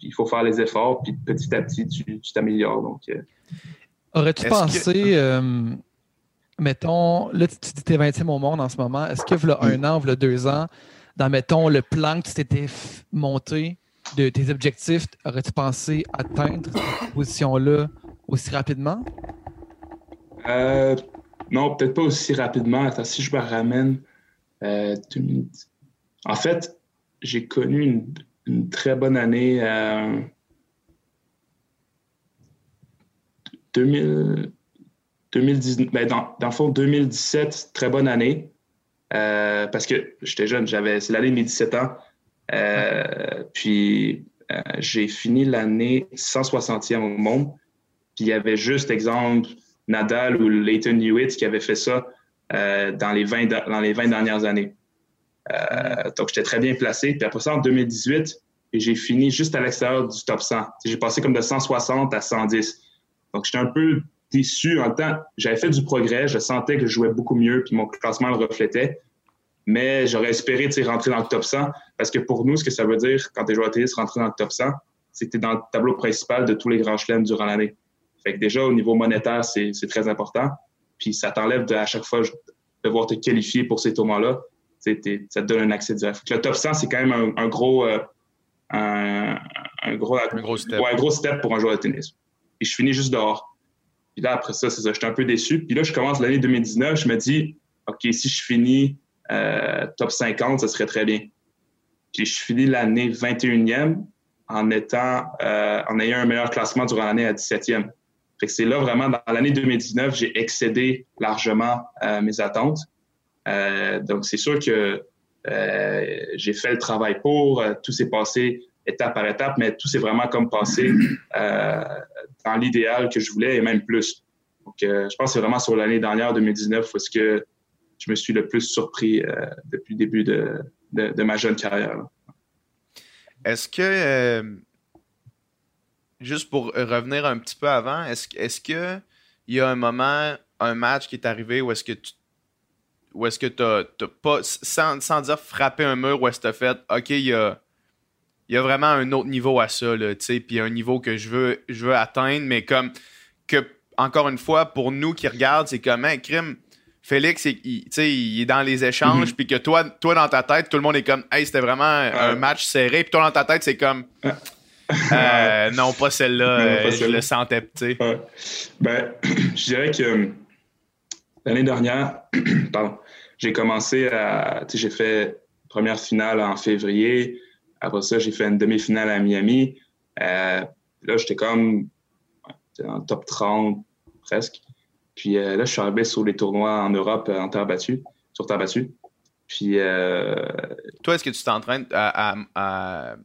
il faut faire les efforts, puis petit à petit, tu t'améliores. Donc, Aurais-tu pensé, euh, mettons, là, tu dis t'es 20e au monde en ce moment, est-ce que, a un an, a deux ans, dans, mettons, le plan que tu t'étais monté de tes objectifs, aurais-tu pensé atteindre cette position-là aussi rapidement? Euh, non, peut-être pas aussi rapidement. Attends, si je me ramène. Euh, en fait, j'ai connu une, une, très bonne année. 2000, 2019, ben dans, dans, le fond, 2017, très bonne année. Euh, parce que j'étais jeune, j'avais, c'est l'année de mes 17 ans. Euh, puis euh, j'ai fini l'année 160e au monde. Puis il y avait juste, exemple, Nadal ou Leighton Hewitt qui avaient fait ça dans, les 20, dans les 20 dernières années. Donc, j'étais très bien placé. Puis après ça, en 2018, j'ai fini juste à l'extérieur du top 100. J'ai passé comme de 160 à 110. Donc, j'étais un peu déçu. En temps, j'avais fait du progrès. Je sentais que je jouais beaucoup mieux, puis mon classement le reflétait. Mais j'aurais espéré rentrer dans le top 100 parce que pour nous, ce que ça veut dire quand tu es joueur de tennis, rentrer dans le top 100, c'est que tu es dans le tableau principal de tous les grands chelems durant l'année. Fait que déjà, au niveau monétaire, c'est très important. Puis ça t'enlève à chaque fois de devoir te qualifier pour ces tournois-là. Ça te donne un accès direct. Le top 100, c'est quand même un, gros, euh, un, gros, un gros step. un gros step pour un joueur de tennis. Et je finis juste dehors. Puis là, après ça, c'est ça, j'étais un peu déçu. Puis là, je commence l'année 2019, je me dis, OK, si je finis euh, top 50, ça serait très bien. Puis je finis l'année 21e en étant, euh, en ayant un meilleur classement durant l'année à 17e. Fait que c'est là vraiment, dans l'année 2019, j'ai excédé largement euh, mes attentes. donc c'est sûr que j'ai fait le travail pour, tout s'est passé étape par étape, mais tout s'est vraiment comme passé dans l'idéal que je voulais et même plus. Donc, je pense que c'est vraiment sur l'année dernière, 2019, où est-ce que je me suis le plus surpris euh, depuis le début de, de, ma jeune carrière. Est-ce que, euh, juste pour revenir un petit peu avant, est-ce est qu'il y a un moment, un match qui est arrivé où est-ce que tu ou est-ce que tu as, pas, sans, sans, dire frapper un mur, où est-ce que tu as fait, OK, il y a, y a vraiment un autre niveau à ça, tu sais, puis un niveau que je veux, je veux atteindre, mais comme que, encore une fois, pour nous qui regardent, c'est comme, un crime, Félix, il, il, est dans les échanges, mhm. puis que toi, toi, dans ta tête, tout le monde est comme, hey, c'était vraiment un match serré, puis toi, dans ta tête, c'est comme, euh, <laughs> non, pas celle-là, euh, je le sentais, tu Ben, <clears throat> je dirais que euh, l'année dernière, <clears throat> pardon, j'ai commencé à, j'ai fait première finale en février, après ça, j'ai fait une demi-finale à Miami. là, j'étais comme en top 30 presque. Puis euh, là, je suis arrivé sur les tournois en Europe euh, en terre battue, sur terre battue. Puis. Euh, Toi, est-ce que tu t'entraînes à. à,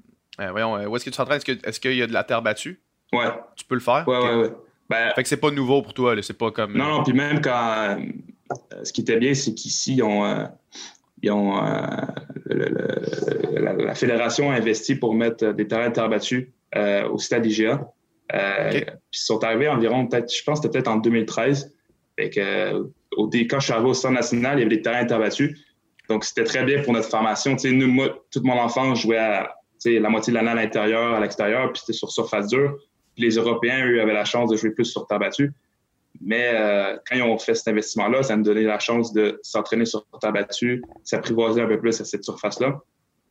voyons, où est-ce que tu t'entraînes? Est-ce, qu'il y a de la terre battue? Ouais. Tu peux le faire? Ouais, ouais, ouais. Ben, fait que c'est pas nouveau pour toi, c'est pas comme. Non, non, puis même quand. ce qui était bien, c'est qu'ici, ils ont. ils ont la, fédération a investi pour mettre des terrains de terre battue au stade IGA. Puis ils sont arrivés environ, peut-être, je pense que c'était peut-être en 2013. Fait que, au, quand je suis arrivé au centre national, il y avait des terrains interbattus. Donc, c'était très bien pour notre formation. nous, moi, toute mon enfance, je jouais à, la moitié de l'année à l'intérieur, à l'extérieur, puis c'était sur surface dure. Puis les Européens, eux, avaient la chance de jouer plus sur terre battue. Mais euh, quand ils ont fait cet investissement-là, ça me donnait la chance de s'entraîner sur terre battue, s'apprivoiser un peu plus à cette surface-là.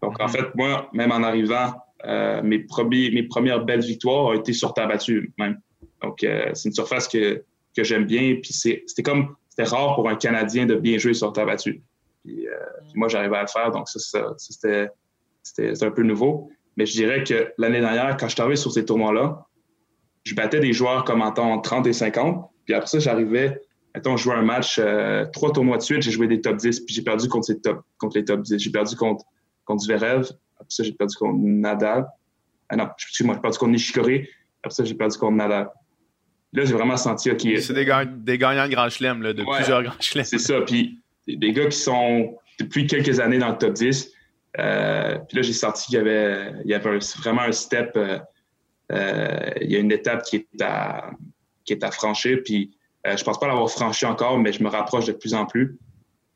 Donc, en mm-hmm. fait, moi, même en arrivant, euh, mes, premiers, mes premières belles victoires ont été sur terre battue, même. Donc, euh, c'est une surface que que j'aime bien. Puis c'était comme, c'était rare pour un Canadien de bien jouer sur terre battue. Puis, euh, moi, j'arrivais à le faire, donc ça, c'était un peu nouveau. Mais je dirais que l'année dernière, quand je suis arrivé sur ces tournois-là, je battais des joueurs comme en temps 30 et 50. Puis après ça, j'arrivais, mettons, je jouais un match, euh, trois tournois de suite, j'ai joué des top 10, puis j'ai perdu contre, ces top, contre les top 10. J'ai perdu contre, contre Zverev, après ça, j'ai perdu contre Nadal. Ah non, excuse-moi, j'ai perdu contre Nishikori, après ça, j'ai perdu contre Nadal. Là, j'ai vraiment senti, OK. C'est des, des, gagnants de Grand Chelem, de plusieurs Grand Chelem. C'est ça. Puis des gars qui sont depuis quelques années dans le top 10. Euh, puis là, j'ai senti qu'il y avait, il y avait vraiment un step. Euh, il y a une étape qui est à, qui est à franchir. Puis je pense pas l'avoir franchi encore, mais je me rapproche de plus en plus.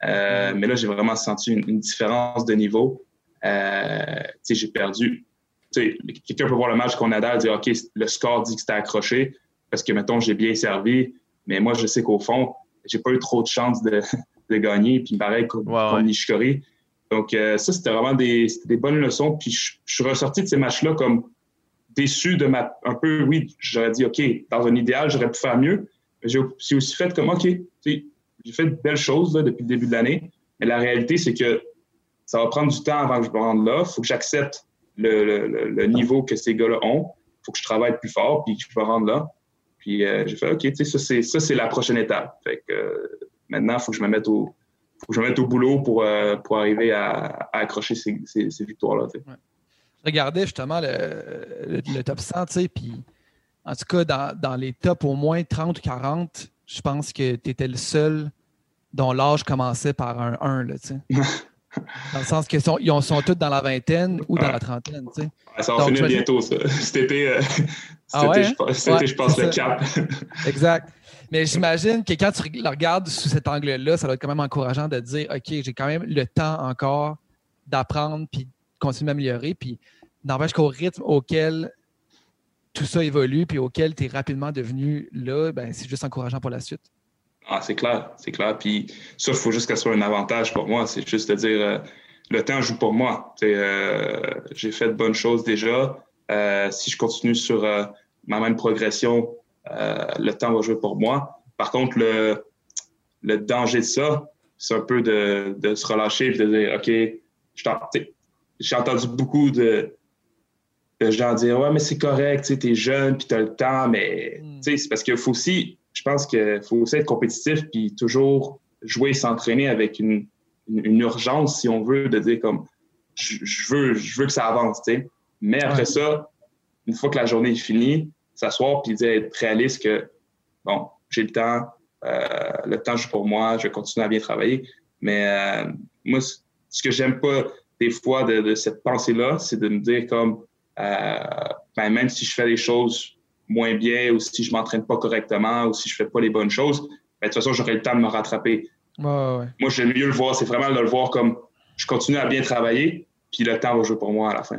Mm-hmm. Mais là, j'ai vraiment senti une, différence de niveau. j'ai perdu. Quelqu'un peut voir le match qu'on a et dire OK, le score dit que c'était accroché parce que, mettons, j'ai bien servi, mais moi, je sais qu'au fond, j'ai pas eu trop de chance de, <laughs> de gagner, puis pareil comme ouais, Nishikori. Donc, euh, ça, c'était vraiment des, des, bonnes leçons. Puis, je, suis ressorti de ces matchs-là comme déçu de ma. Un peu, oui, j'aurais dit, OK, dans un idéal, j'aurais pu faire mieux. J'ai aussi fait comme, OK, j'ai fait de belles choses là, depuis le début de l'année. Mais la réalité, c'est que ça va prendre du temps avant que je me rende là. Il faut que j'accepte le, niveau que ces gars-là ont. Il faut que je travaille plus fort, puis que je me rende là. Puis euh, j'ai fait, OK, ça, c'est la prochaine étape. Fait que euh, maintenant, il faut que je me mette au, faut que je me mette au boulot pour, euh, pour arriver à, accrocher ces, ces, victoires-là. Je regardais justement le, le, top 100, tu sais, puis en tout cas, dans, dans, les tops au moins 30 ou 40, je pense que tu étais le seul dont l'âge commençait par un 1, là, tu sais. <laughs> Dans le sens qu'ils sont, ils sont tous dans la vingtaine ou dans la trentaine. Tu sais. ça va finir bientôt, ça. <laughs> Cet été, euh, ah ouais, je, ouais, je passe le cap. <laughs> exact. Mais j'imagine que quand tu le regardes sous cet angle-là, ça doit être quand même encourageant de dire OK, j'ai quand même le temps encore d'apprendre puis de continuer à m'améliorer. Puis n'empêche qu'au rythme auquel tout ça évolue puis auquel tu es rapidement devenu là, ben, c'est juste encourageant pour la suite. Ah, c'est clair, c'est clair. Puis ça, il faut juste que ce soit un avantage pour moi. C'est juste de dire euh, le temps joue pour moi. Euh, j'ai fait de bonnes choses déjà. Euh, si je continue sur ma même progression, le temps va jouer pour moi. Par contre, le, le danger de ça, c'est un peu de, de, se relâcher et de dire OK, j'ai entendu beaucoup de, de gens dire Ouais, mais c'est correct, tu es jeune, puis tu as le temps, mais hmm. c'est parce qu'il faut aussi je pense qu'il faut aussi être compétitif puis toujours jouer et s'entraîner avec une, une, urgence, si on veut, de dire comme je, veux, je veux que ça avance, tu sais. Mais après ça, une fois que la journée est finie, s'asseoir puis être réaliste que bon, j'ai le temps, euh, le temps joue pour moi, je vais continuer à bien travailler. Mais euh, moi, ce que j'aime pas des fois de, cette pensée-là, c'est de me dire comme euh, ben, même si je fais les choses moins bien ou si je m'entraîne pas correctement ou si je fais pas les bonnes choses, ben, de toute façon, j'aurai le temps de me rattraper. Moi, j'aime mieux le voir. C'est vraiment de le voir comme je continue à bien travailler, puis le temps va jouer pour moi à la fin.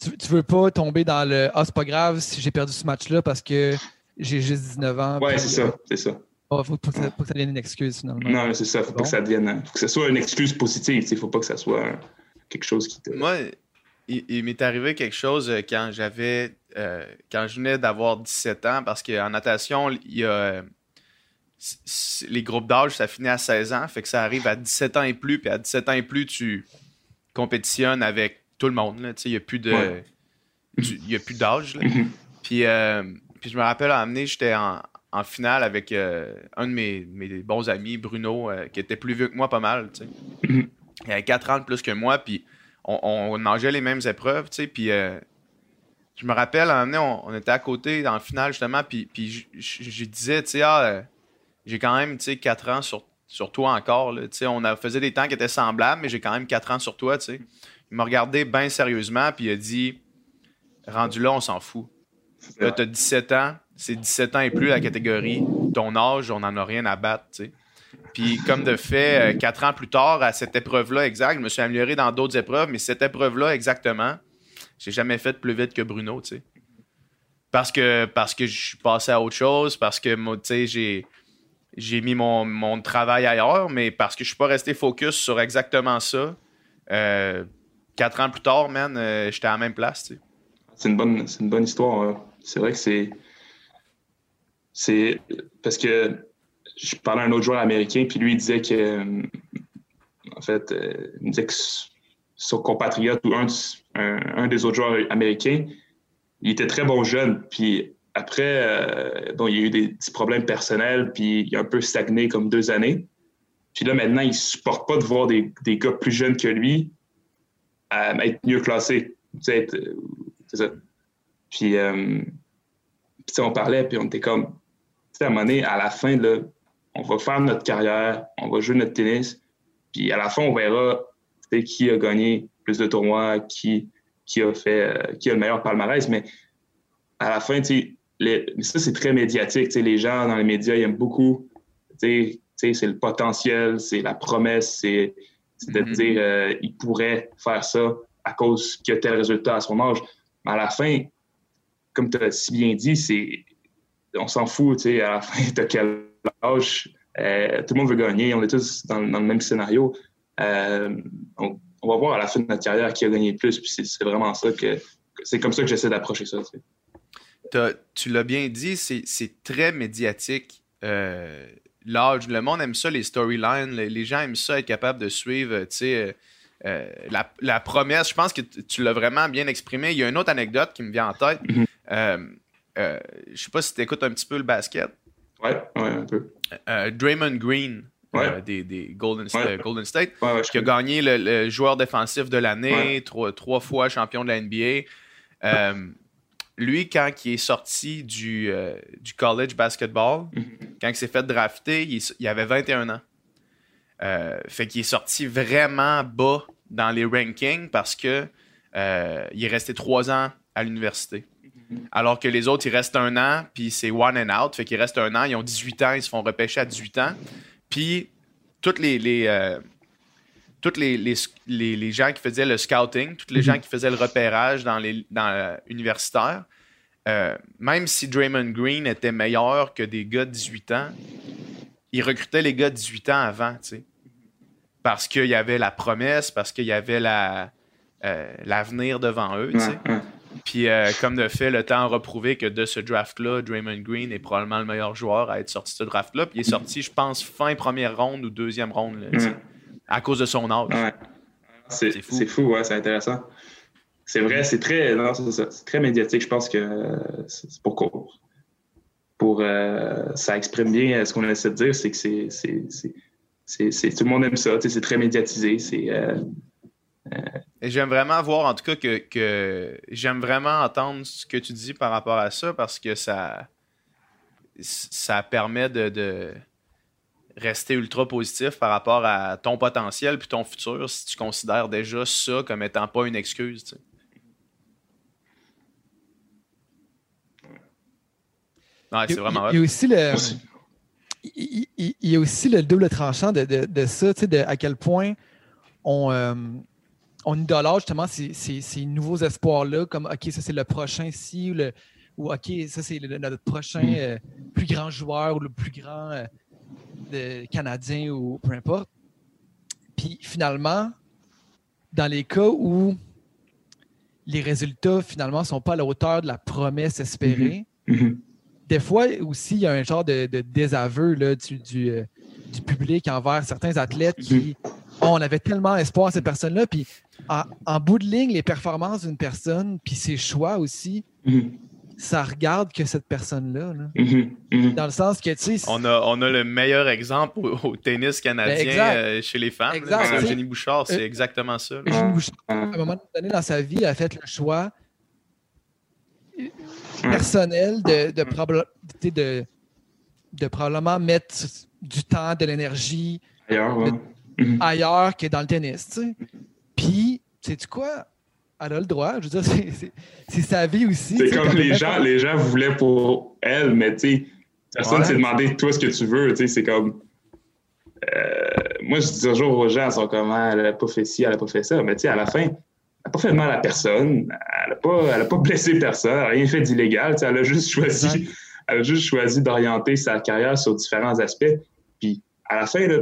Tu, tu veux pas tomber dans le Ah, c'est pas grave si j'ai perdu ce match-là parce que j'ai juste 19 ans. Ouais, c'est ça. C'est ça. Oh, faut pas que, ça, devienne une excuse finalement. Non, c'est ça. Faut pas que ça devienne. Faut que ça soit une excuse positive. Il faut pas que ça soit quelque chose qui te. Moi, il m'est arrivé quelque chose euh, quand j'avais euh, quand je venais d'avoir 17 ans, parce qu'en natation, il y a les groupes d'âge, ça finit à 16 ans, fait que ça arrive à 17 ans et plus, puis à 17 ans et plus, tu compétitionnes avec tout le monde. Il n'y a plus de. Il a plus d'âge. Mm-hmm. puis, euh, puis je me rappelle, à amener, j'étais en, finale avec euh, un de mes, bons amis, Bruno, qui était plus vieux que moi pas mal. Il avait 4 ans de plus que moi, puis on, on, mangeait les mêmes épreuves, puis je me rappelle, un moment on, était à côté dans le final, justement, puis, puis je, disais, tu sais, ah, euh, j'ai quand même, tu sais, 4 ans sur, sur toi encore, tu sais, on a, faisait des temps qui étaient semblables, mais j'ai quand même 4 ans sur toi, tu sais. Il m'a regardé bien sérieusement, puis il a dit, rendu là, on s'en fout. Là, t'as 17 ans, c'est 17 ans et plus la catégorie. Ton âge, on n'en a rien à battre, tu sais. Puis comme de fait, euh, quatre ans plus tard, à cette épreuve-là, exact, je me suis amélioré dans d'autres épreuves, mais cette épreuve-là, exactement, j'ai jamais fait plus vite que Bruno, tu sais. Parce que, parce que je suis passé à autre chose, parce que, tu sais, j'ai, j'ai mis mon, travail ailleurs, mais parce que je suis pas resté focus sur exactement ça. Euh, quatre ans plus tard, man, euh, j'étais à la même place, tu sais. C'est une bonne, c'est une bonne histoire. Hein. C'est vrai que c'est. C'est. Parce que je parlais à un autre joueur américain, puis lui, il disait que. En fait, euh, il disait que son compatriote ou un, un, des autres joueurs américains, il était très bon jeune. Puis après, euh, bon, il y a eu des petits problèmes personnels, puis il a un peu stagné comme deux années. Puis là, maintenant, il ne supporte pas de voir des, des, gars plus jeunes que lui euh, être mieux classés. C'est ça. Puis, puis on parlait, puis on était comme, à un moment donné, à la fin, là, on va faire notre carrière, on va jouer notre tennis, puis à la fin, on verra qui a gagné plus de tournois, qui, qui a fait euh, qui a le meilleur palmarès. Mais à la fin, les, ça, c'est très médiatique. Les gens dans les médias, ils aiment beaucoup. C'est le potentiel, c'est la promesse, c'est de mm-hmm. dire euh, il pourrait faire ça à cause qu'il a tel résultat à son âge. Mais à la fin, comme tu as si bien dit, c'est on s'en fout, à la <laughs> fin, de quel âge. Euh, tout le monde veut gagner, on est tous dans, dans le même scénario. Euh, on, va voir à la fin de notre carrière qui a gagné le plus. Puis c'est vraiment ça que c'est comme ça que j'essaie d'approcher ça. Tu l'as bien dit, c'est très médiatique. Euh, l'âge, le monde aime ça, les storylines. Les, gens aiment ça, être capable de suivre, euh, la, promesse. Je pense que tu l'as vraiment bien exprimé. Il y a une autre anecdote qui me vient en tête. Mm-hmm. je sais pas si tu écoutes un petit peu le basket. Ouais, ouais, un peu. Draymond Green, euh, des, Golden, State, qui a gagné le, joueur défensif de l'année, trois, fois champion de la NBA. Euh, lui, quand il est sorti du, euh, du college basketball, mm-hmm. quand il s'est fait drafter, il, avait 21 ans. Euh, fait qu'il est sorti vraiment bas dans les rankings parce que euh, il est resté trois ans à l'université. Alors que les autres, ils restent un an, puis c'est one and out. Fait qu'ils restent un an, ils ont 18 ans, ils se font repêcher à 18 ans. Puis, toutes les, les, euh, toutes les, les, les- les gens qui faisaient le scouting, tous les gens qui faisaient le repérage dans les dans, euh, universitaire, euh, même si Draymond Green était meilleur que des gars de 18 ans, ils recrutaient les gars de 18 ans avant, tu sais. Parce qu'il y avait la promesse, parce qu'il y avait la, euh, l'avenir devant eux, tu sais. Puis, euh, comme de fait, le temps a reprouvé que de ce draft-là, Draymond Green est probablement le meilleur joueur à être sorti de ce draft-là. Puis, il est sorti, je pense, fin première ronde ou deuxième ronde, là, Mm. à cause de son âge. Ouais. C'est fou. c'est fou, ouais, c'est intéressant. C'est vrai, c'est très, non, c'est très médiatique. Je pense que euh, c'est pour pour, pour euh, ça exprime bien euh, ce qu'on essaie de dire, c'est que c'est tout le monde aime ça. C'est très médiatisé. C'est Et j'aime vraiment voir, en tout cas, que, que j'aime vraiment entendre ce que tu dis par rapport à ça parce que ça, ça permet de, de rester ultra positif par rapport à ton potentiel puis ton futur si tu considères déjà ça comme étant pas une excuse. tu sais. Ouais, Il y c'est a- vraiment il y a hot. aussi le, il, il- il y a aussi le double tranchant de, de- de ça, tu sais, de à quel point on, euh, on idolâtre justement ces, ces- ces nouveaux espoirs-là, comme OK, ça c'est le prochain ci, ou, le, ou OK, ça c'est le- notre prochain Mm. euh, plus grand joueur ou le plus grand euh, de- Canadien ou peu importe. Puis finalement, dans les cas où les résultats finalement ne sont pas à la hauteur de la promesse espérée, mhm. des fois aussi, il y a un genre de, de désaveu là, du, du, euh, du public envers certains athlètes qui Oh, on avait tellement espoir en cette personne-là. Puis en, en bout de ligne, les performances d'une personne, puis ses choix aussi, Mhm. ça regarde que cette personne-là. là. Mhm. Mhm. Dans le sens que, tu sais, On a, on a le meilleur exemple au, au tennis canadien Ben, euh, chez les femmes. Jenny Bouchard, c'est Euh, exactement ça. là. Eugène Bouchard, à un moment donné dans sa vie, a fait le choix personnel de, de, probla- tu sais, de, de probablement mettre du temps, de l'énergie Ailleurs, ouais. Mhm. ailleurs que dans le tennis. tu sais. Puis, sais-tu quoi? Elle a le droit. Je veux dire, <laughs> c'est- sa vie aussi. C'est comme les gens, les gens voulaient pour elle, mais tu sais, personne Ouais. s'est demandé toi ce que tu veux. Tu sais, c'est comme. euh, moi, je dis toujours aux gens, ils sont comme, Ah, elle n'a pas fait ci, elle n'a pas fait ça. Mais tu sais, à la fin, elle n'a pas fait de mal à personne. Elle n'a pas, elle a pas blessé personne. Elle n'a rien fait d'illégal. Tu sais, elle a juste choisi, elle a juste choisi d'orienter sa carrière sur différents aspects. Puis à la fin, là,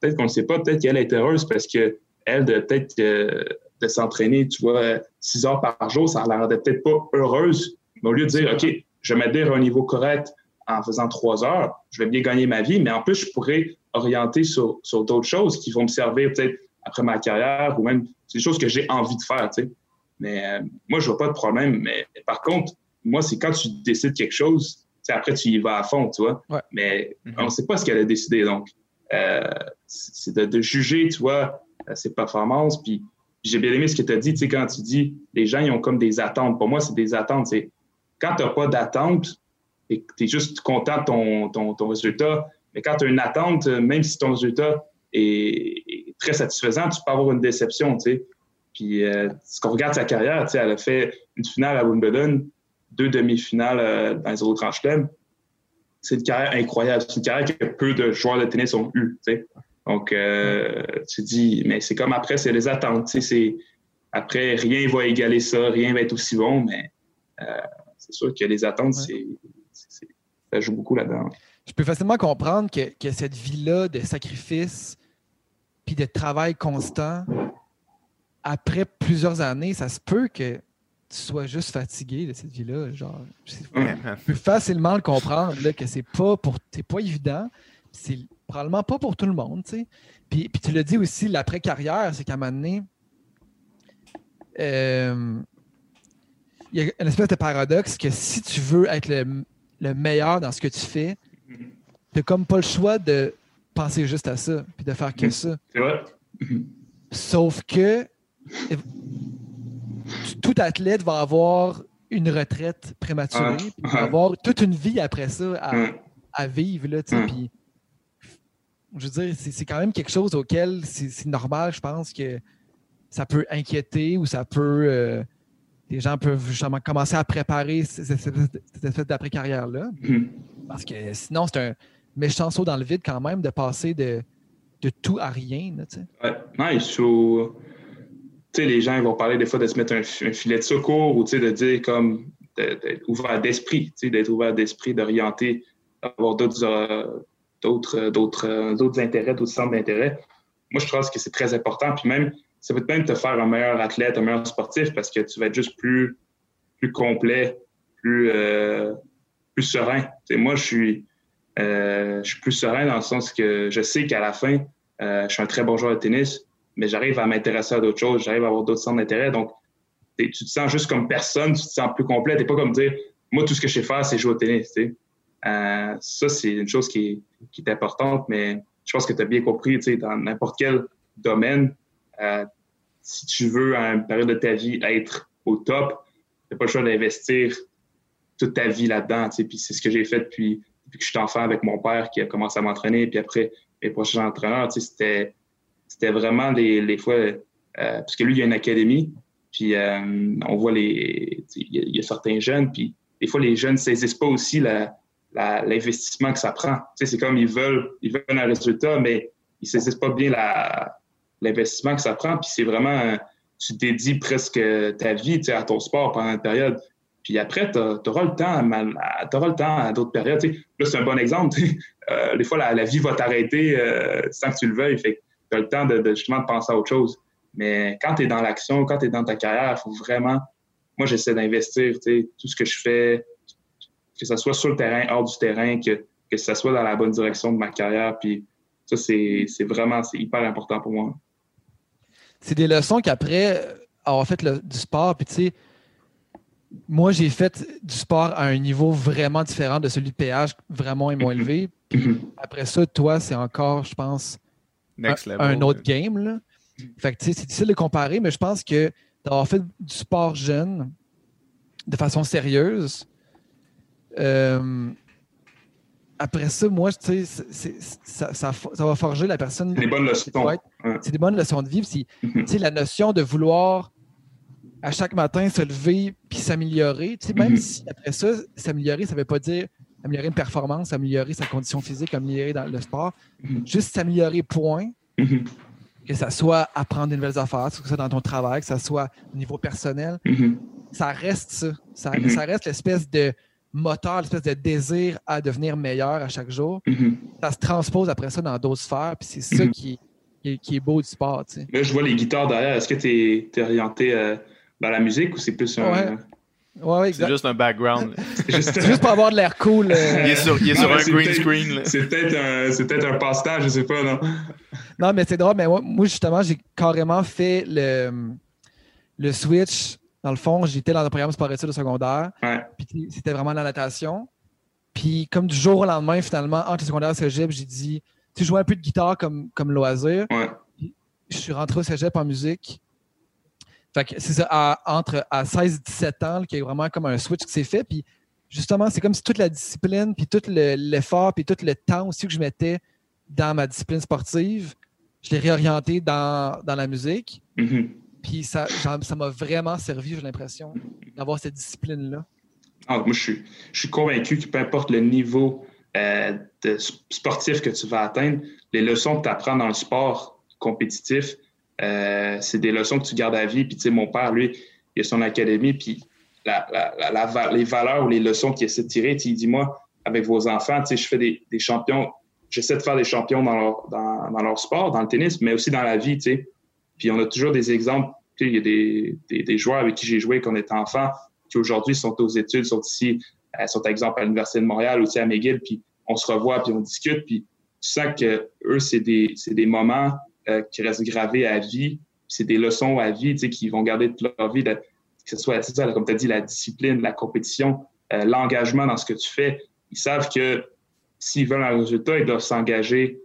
peut-être qu'on ne sait pas, peut-être qu'elle est heureuse parce que elle, de peut-être euh, de s'entraîner, tu vois, six heures par jour, ça ne la rendait peut-être pas heureuse. Mais au lieu de dire, OK, je vais m'aider à un niveau correct en faisant trois heures, je vais bien gagner ma vie, mais en plus, je pourrais orienter sur, sur d'autres choses qui vont me servir peut-être après ma carrière ou même des choses que j'ai envie de faire, tu sais. Mais euh, moi, je vois pas de problème. Mais par contre, moi, c'est quand tu décides quelque chose, après, tu y vas à fond, tu vois. Ouais. Mais Mhm. on ne sait pas ce qu'elle a décidé. Donc, c'est de, de juger, tu vois, euh, ses performances. Puis, j'ai bien aimé ce que tu as dit, tu sais, quand tu dis les gens, ils ont comme des attentes. Pour moi, c'est des attentes. C'est quand tu n'as pas d'attente, et que tu es juste content de ton, ton, ton résultat. Mais quand tu as une attente, euh, même si ton résultat est, est très satisfaisant, tu peux avoir une déception, tu sais. Puis, euh, ce qu'on regarde sa carrière, tu sais, elle a fait une finale à Wimbledon, deux demi-finales euh, dans les autres Grand Chelem. C'est une carrière incroyable. C'est une carrière que peu de joueurs de tennis ont eu, tu sais. Donc, euh, tu dis, mais c'est comme après, c'est les attentes, c'est- Après, rien va égaler ça, rien va être aussi bon, mais euh, c'est sûr que les attentes, Ouais. c'est, ça joue beaucoup là-dedans. Je peux facilement comprendre que, que cette vie-là de sacrifice puis de travail constant, après plusieurs années, ça se peut que sois juste fatigué de cette vie-là. Genre, je peux facilement le comprendre là, que c'est pas pour c'est pas évident. C'est probablement pas pour tout le monde. tu sais. Puis, puis tu l'as dit aussi, l'après-carrière, c'est qu'à un moment donné, euh, il y a une espèce de paradoxe que si tu veux être le, le meilleur dans ce que tu fais, tu comme pas le choix de penser juste à ça, puis de faire que Mm. ça. C'est vrai? Sauf que tout athlète va avoir une retraite prématurée, puis il va avoir toute une vie après ça à, vivre. Là, puis je veux dire, c'est quand même quelque chose auquel c'est normal, je pense, que ça peut inquiéter ou ça peut. Euh, les gens peuvent justement commencer à préparer cette, espèce d'après-carrière-là. Mm-hmm. Parce que sinon, c'est un méchant saut dans le vide quand même de passer de, de tout à rien. Tu ouais. Non, il faut. Tu sais, les gens vont parler des fois de se mettre un, filet de secours ou de dire comme d'être ouvert d'esprit, d'être ouvert d'esprit, d'orienter, d'avoir d'autres euh, d'autres d'autres d'autres intérêts, d'autres centres d'intérêt. Moi, je pense que c'est très important. Puis même, ça peut même te faire un meilleur athlète, un meilleur sportif parce que tu vas être juste plus, plus complet, plus, euh, plus serein. moi, je suis, euh, je suis plus serein dans le sens que je sais qu'à la fin, euh, je suis un très bon joueur de tennis, mais j'arrive à m'intéresser à d'autres choses, j'arrive à avoir d'autres centres d'intérêt. Donc, tu te sens juste comme personne, tu te sens plus complet. Tu pas comme dire, moi, tout ce que je sais faire, c'est jouer au tennis. ça, c'est une chose qui est, qui est importante, mais je pense que tu as bien compris, dans n'importe quel domaine, euh, si tu veux, à une période de ta vie, être au top, tu n'as pas le choix d'investir toute ta vie là-dedans. Puis c'est ce que j'ai fait depuis, depuis, que je suis enfant avec mon père qui a commencé à m'entraîner. Puis après, mes prochains entraîneurs, c'était, c'était vraiment les, les fois. Euh, parce que lui, il y a une académie. Puis euh, on voit les. Il y, a certains jeunes. Puis des fois, les jeunes ne saisissent pas aussi l'investissement que ça prend. c'est comme ils veulent, ils veulent un résultat, mais ils ne saisissent pas bien l'investissement que ça prend. Puis c'est vraiment, tu dédies presque ta vie à ton sport pendant une période. Puis après, tu auras le temps à, le temps à d'autres périodes. Là, c'est un bon exemple. Euh, des fois, la, vie va t'arrêter sans que tu le veuilles. Fait tu as le temps de, justement de penser à autre chose. Mais quand tu es dans l'action, quand tu es dans ta carrière, il faut vraiment. Moi, j'essaie d'investir tout ce que je fais, que ce soit sur le terrain, hors du terrain, que, que ce soit dans la bonne direction de ma carrière. Puis ça, c'est vraiment c'est hyper important pour moi c'est des leçons qu'après avoir fait du sport, puis tu sais, moi, j'ai fait du sport à un niveau vraiment différent de celui de PH, vraiment moins élevé. Mhm. après ça, toi, c'est encore, je pense, un, autre game. Là. Fait que, c'est difficile de comparer, mais je pense que d'avoir fait du sport jeune de façon sérieuse, euh, après ça, moi, tu sais, ça, ça, va forger la personne. C'est des bonnes leçons. C'est des bonnes leçons de vivre. Tu sais, la notion de vouloir à chaque matin se lever puis s'améliorer. Tu sais, même mhm. si après ça, s'améliorer, ça ne veut pas dire améliorer une performance, améliorer sa condition physique, améliorer dans le sport. Mhm. Juste s'améliorer, point. Que ça soit apprendre de nouvelles affaires, que ce soit dans ton travail, que ça soit au niveau personnel. Ça reste ça. Ça, ça reste l'espèce de moteur, l'espèce de désir à devenir meilleur à chaque jour, mhm. ça se transpose après ça dans d'autres sphères, puis c'est ça mhm. qui, qui, est beau du sport. Tu Là, je vois les guitares derrière. Est-ce que tu es, orienté euh, dans la musique ou c'est plus un. Ouais. Ouais, c'est juste un background. <laughs> juste, juste pour avoir de l'air cool. Euh. Il est sur, il est sur un green screen. C'est peut-être un, peut un passe-temps, je sais pas, non? Non, mais c'est drôle. Mais moi, moi justement, j'ai carrément fait le, le switch dans le fond, j'étais dans le programme sport-études secondaire. Puis c'était vraiment la natation. Puis comme du jour au lendemain, finalement, entre le secondaire et le cégep, j'ai dit, tu jouais un peu de guitare comme, comme loisir. Je suis rentré au cégep en musique. Fait que c'est ça, à, entre à 16 et 17 ans, qu'il y a vraiment comme un switch qui s'est fait. Puis justement, c'est comme si toute la discipline, puis tout l'effort, puis tout le temps aussi que je mettais dans ma discipline sportive, je l'ai réorienté dans, la musique. Mm-hmm. Puis ça, ça m'a vraiment servi, j'ai l'impression, d'avoir cette discipline-là. Ah, moi, je suis, je suis convaincu que peu importe le niveau euh, de sportif que tu vas atteindre, les leçons que tu apprends dans le sport compétitif, euh, c'est des leçons que tu gardes à vie. Puis, tu sais, mon père, lui, il a son académie, puis la, la, les valeurs ou les leçons qu'il essaie de tirer, il dit, moi, avec vos enfants, tu sais, je fais des, des champions, j'essaie de faire des champions dans leur, dans, dans leur sport, dans le tennis, mais aussi dans la vie, tu sais. Puis on a toujours des exemples. Il y a des, des, joueurs avec qui j'ai joué quand on était enfant qui aujourd'hui sont aux études, sont ici, euh, sont par exemple à l'Université de Montréal, aussi à McGill, puis on se revoit, puis on discute, puis tu sens que eux, c'est des, des moments euh, qui restent gravés à vie, c'est des leçons à vie, tu sais, qui vont garder toute leur vie, que ce soit, comme tu as dit, la discipline, la compétition, euh, l'engagement dans ce que tu fais. Ils savent que s'ils veulent un résultat, ils doivent s'engager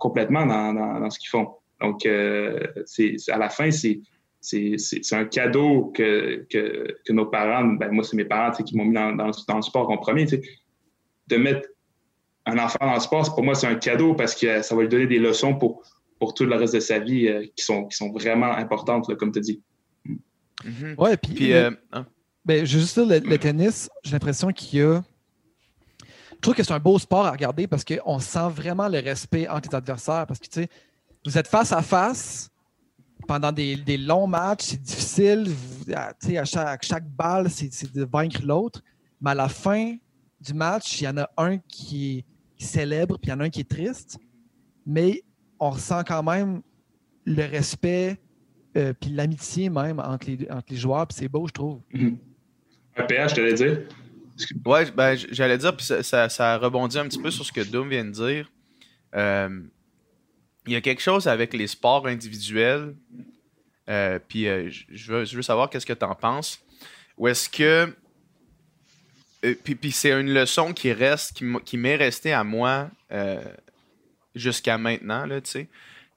complètement dans, dans ce qu'ils font. Donc, euh, c'est, à la fin, c'est, un cadeau que, nos parents, ben moi, c'est mes parents qui m'ont mis dans, le sport en premier, de mettre un enfant dans le sport, pour moi, c'est un cadeau parce que ça va lui donner des leçons pour, pour tout le reste de sa vie euh, qui, sont, qui sont vraiment importantes, comme tu as dit. Mm-hmm. Ouais, puis, euh, hein. ben, juste le, le tennis, j'ai l'impression qu'il y a. Je trouve que c'est un beau sport à regarder parce qu'on sent vraiment le respect entre les adversaires. Parce que, tu sais, vous êtes face à face pendant des, longs matchs, c'est difficile. à, à chaque, chaque balle, c'est de vaincre l'autre. Mais à la fin du match, il y en a un qui célèbre, puis il y en a un qui est triste. Mais on ressent quand même le respect, euh, puis l'amitié même entre les, entre les joueurs, puis c'est beau, je trouve. Mm je t'allais dire. Ouais, ben, j'allais dire, puis ça, ça, rebondit un petit peu sur ce que Doom vient de dire. Euh, il y a quelque chose avec les sports individuels, euh, puis euh, je, veux, je, veux, savoir qu'est-ce que tu en penses. Ou est-ce que. Euh, puis, puis c'est une leçon qui reste, qui m'est restée à moi jusqu'à maintenant, là, tu sais.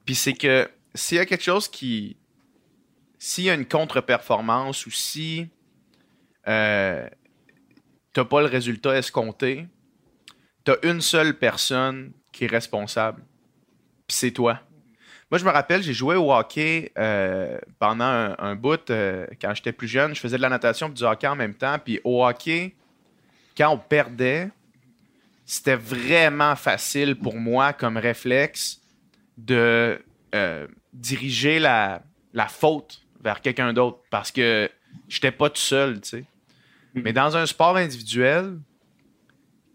Puis c'est que s'il y a quelque chose qui. S'il y a une contre-performance ou si euh, t'as pas le résultat escompté, t'as une seule personne qui est responsable puis c'est toi. Moi, je me rappelle, j'ai joué au hockey euh, pendant un, bout euh, quand j'étais plus jeune. Je faisais de la natation et du hockey en même temps. Puis au hockey, quand on perdait, c'était vraiment facile pour moi comme réflexe de euh, diriger la, la, faute vers quelqu'un d'autre parce que j'étais pas tout seul, tu sais. Mm. Mais dans un sport individuel,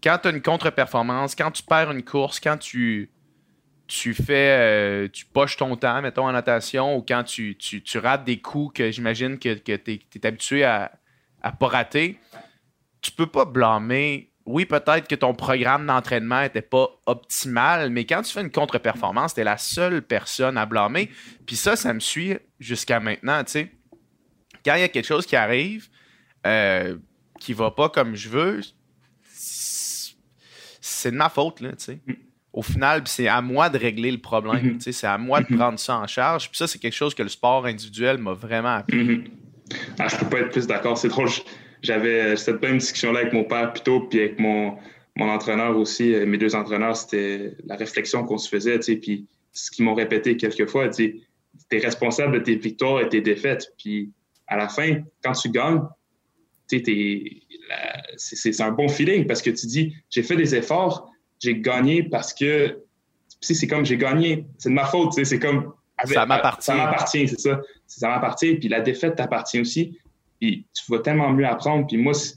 quand tu as une contre-performance, quand tu perds une course, quand tu tu fais, euh, tu poches ton temps, mettons, en natation, ou quand tu, rates des coups que j'imagine que, que tu es, habitué à ne pas rater, tu peux pas blâmer. Oui, peut-être que ton programme d'entraînement n'était pas optimal, mais quand tu fais une contre-performance, tu es la seule personne à blâmer. Puis ça, ça me suit jusqu'à maintenant, tu sais. Quand il y a quelque chose qui arrive, euh, qui va pas comme je veux, c'est de ma faute, là, tu sais au final, c'est à moi de régler le problème. Mhm. C'est à moi de mhm. prendre ça en charge. Puis ça, c'est quelque chose que le sport individuel m'a vraiment appris. Mhm. ah, je peux pas être plus d'accord. C'est drôle. J'avais cette même discussion-là avec mon père plutôt, puis avec mon, mon entraîneur aussi. Euh, mes deux entraîneurs, c'était la réflexion qu'on se faisait. Puis ce qu'ils m'ont répété quelques fois, tu es responsable de tes victoires et tes défaites. Puis à la fin, quand tu gagnes, c'est un bon feeling parce que tu dis, j'ai fait des efforts, j'ai gagné parce que c'est comme j'ai gagné, c'est de ma faute, c'est comme ça m'appartient. Ça m'appartient, c'est ça. Ça m'appartient, puis la défaite t'appartient aussi. Puis tu vas tellement mieux apprendre. Puis moi, ce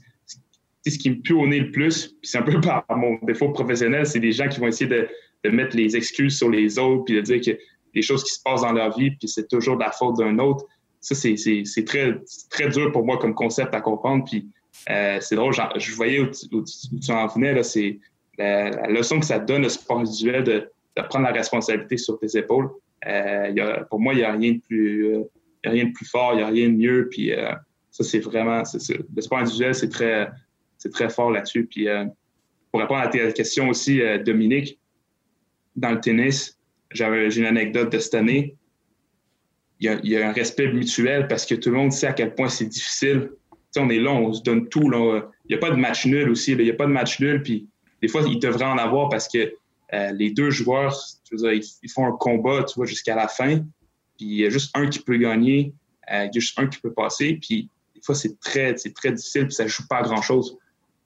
qui me pue au nez le plus, puis c'est un peu <laughs> par mon défaut professionnel, c'est des gens qui vont essayer de, de, mettre les excuses sur les autres, puis de dire que des choses qui se passent dans leur vie, puis c'est toujours de la faute d'un autre. Ça, c'est très, très dur pour moi comme concept à comprendre. Puis euh, c'est drôle, je voyais où tu, en venais, c'est la, leçon que ça donne, le sport individuel, de, de, prendre la responsabilité sur tes épaules. Euh, pour moi, il n'y a rien de plus, euh, rien de plus fort, il n'y a rien de mieux. Puis ça, c'est vraiment, le sport individuel, c'est très, très fort là-dessus. Puis pour répondre à tes questions aussi, Dominique, dans le tennis, j'ai une anecdote de cette année. Il y, a, il un respect mutuel parce que tout le monde sait à quel point c'est difficile. sais, on est là, on se donne tout. Il n'y a pas de match nul aussi. Il n'y a pas de match nul. Puis des fois, ils devraient en avoir parce que euh, les deux joueurs, ils, font un combat, tu vois, jusqu'à la fin. Puis il y a juste un qui peut gagner, euh, il y a juste un qui peut passer. Puis fois, c'est très, très difficile, puis ça joue pas à grand-chose.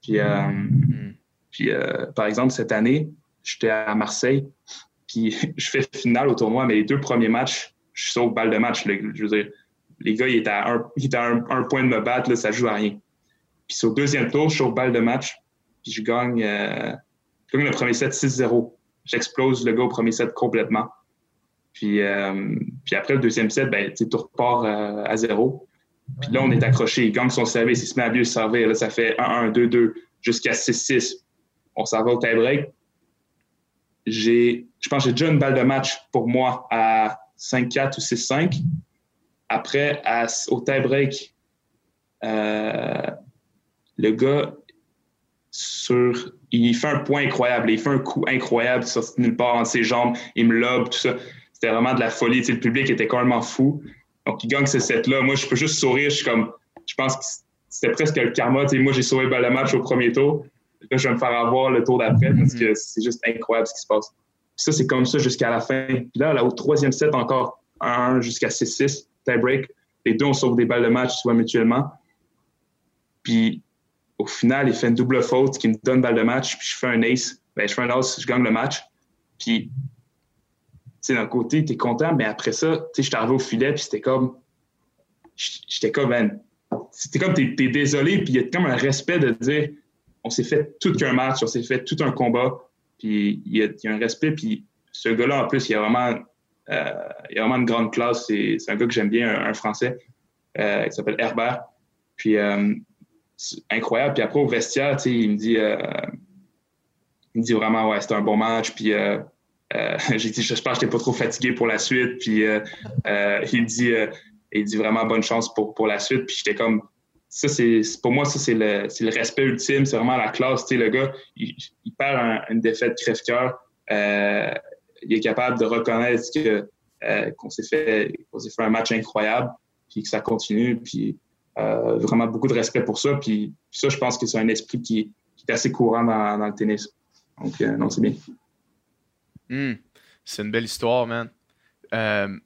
Puis, euh, mm-hmm. puis par exemple, cette année, j'étais à Marseille, puis <laughs> je fais finale au tournoi, mais les deux premiers matchs, je suis au balle de match. je veux dire, les gars, ils étaient à un, point de me battre, là, ça joue à rien. Puis au deuxième tour, je suis au balle de match puis je gagne, euh, le premier set 6-0. J'explose le gars au premier set complètement. Puis, euh, puis après le deuxième set, ben, tout repart euh, à zéro. Puis là, on est accroché. Il gagne son service, il se met à mieux servir. Là, ça fait 1-1, 2-2, jusqu'à 6-6. On s'en va au tie-break. Je pense que j'ai déjà une balle de match pour moi à 5-4 ou 6-5. Après, au tie-break, le gars. Il fait un point incroyable. Il fait un coup incroyable, ça nulle part en ses jambes. Il me lobe, tout ça. C'était vraiment de la folie. le public était carrément fou. Donc, il gagne ce set-là. Moi, je peux juste sourire. Je suis comme. Je pense que c'était presque le karma. moi, j'ai sauvé le match au premier tour. là, je vais me faire avoir le tour d'après parce que c'est juste incroyable ce qui se passe. ça, c'est comme ça jusqu'à la fin. Puis là, là, au troisième set, encore 1 jusqu'à 6-6, tie-break. Les deux, on sauve des balles de match, soit mutuellement. Puis au final, il fait une double faute qui me donne balle de match, puis je fais un ace. Ben, je fais un ace, je gagne le match. Puis, sais, d'un côté, tu es content, mais après ça, tu sais, je suis arrivé au filet, puis c'était comme. J'étais comme, man. C'était comme, t'es es désolé, puis il y a comme un respect de dire, on s'est fait tout qu'un match, on s'est fait tout un combat, puis il y, a, un respect, puis ce gars-là, en plus, il y a vraiment, euh, a vraiment une grande classe. C'est un gars que j'aime bien, un, Français, euh, qui s'appelle Herbert. Puis, euh, incroyable. Puis après, au vestiaire, il me dit, il me dit vraiment, ouais, c'était un bon match. Puis euh, euh, <laughs> j'ai dit, j'espère que je n'étais pas trop fatigué pour la suite. Puis il dit, il dit vraiment bonne chance pour, pour la suite. Puis j'étais comme, ça, c'est, pour moi, ça, c'est le, le, respect ultime. C'est vraiment la classe. Tu le gars, il, perd une défaite crève-cœur. il est capable de reconnaître que, qu'on s'est fait, qu'on s'est fait un match incroyable, puis que ça continue. Puis euh, vraiment beaucoup de respect pour ça. Puis, ça, je pense que c'est un esprit qui, est assez courant dans, le tennis. Donc, euh, non, c'est bien. Hmm. C'est une belle histoire, man. Euh,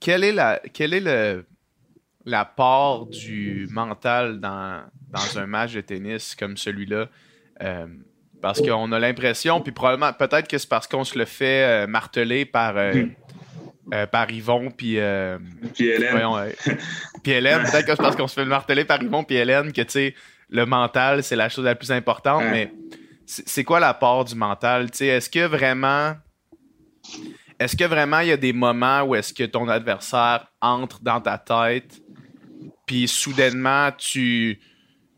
quelle est la, quelle est le, la part du mental dans, dans un match de tennis comme celui-là? parce qu'on a l'impression, puis probablement, peut-être que c'est parce qu'on se le fait marteler par, hmm. Euh, par Yvon, puis. Euh, puis Hélène. puis Hélène, <laughs> peut-être que c'est parce qu'on se fait marteler par Yvon, puis Hélène, que tu sais, le mental, c'est la chose la plus importante, mais c'est quoi la part du mental? Est-ce que vraiment. Est-ce que vraiment il y a des moments où est-ce que ton adversaire entre dans ta tête, puis soudainement tu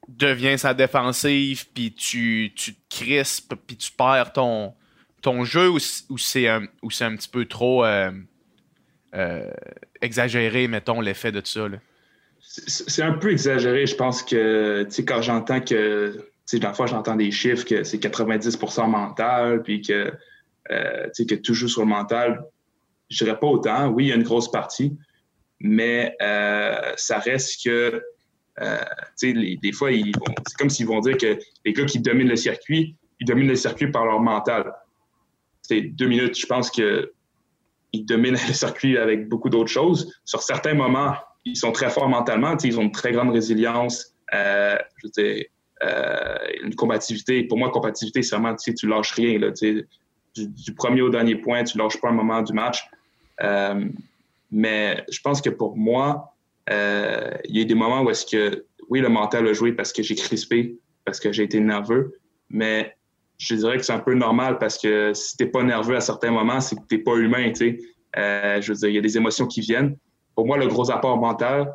deviens sa défensive, puis tu, te crispes, puis tu perds ton, jeu, ou, c'est un, petit peu trop. Euh, euh, exagéré, mettons, l'effet de ça? C'est un peu exagéré. Je pense que, quand j'entends que, sais, la fois, j'entends des chiffres que c'est 90% mental, puis que, euh, que tout joue sur le mental, je dirais pas autant. Oui, il y a une grosse partie, mais euh, ça reste que, tu sais, des fois, c'est comme s'ils vont dire que les gars qui dominent le circuit, ils dominent le circuit par leur mental. C'est deux minutes. Je pense que ils dominent <laughs> le circuit avec beaucoup d'autres choses. Sur certains moments, ils sont très forts mentalement. Ils ont une très grande résilience. Euh, je euh, une combativité. Pour moi, combativité, c'est vraiment, tu tu lâches rien. Du, premier au dernier point, tu lâches pas un moment du match. Euh, mais je pense que pour moi, euh, il y a des moments où est-ce que, oui, le mental a joué parce que j'ai crispé, parce que j'ai été nerveux, mais je dirais que c'est un peu normal parce que si t'es pas nerveux à certains moments, c'est que t'es pas humain, tu sais. Euh, je veux dire, il y a des émotions qui viennent. Pour moi, le gros apport mental,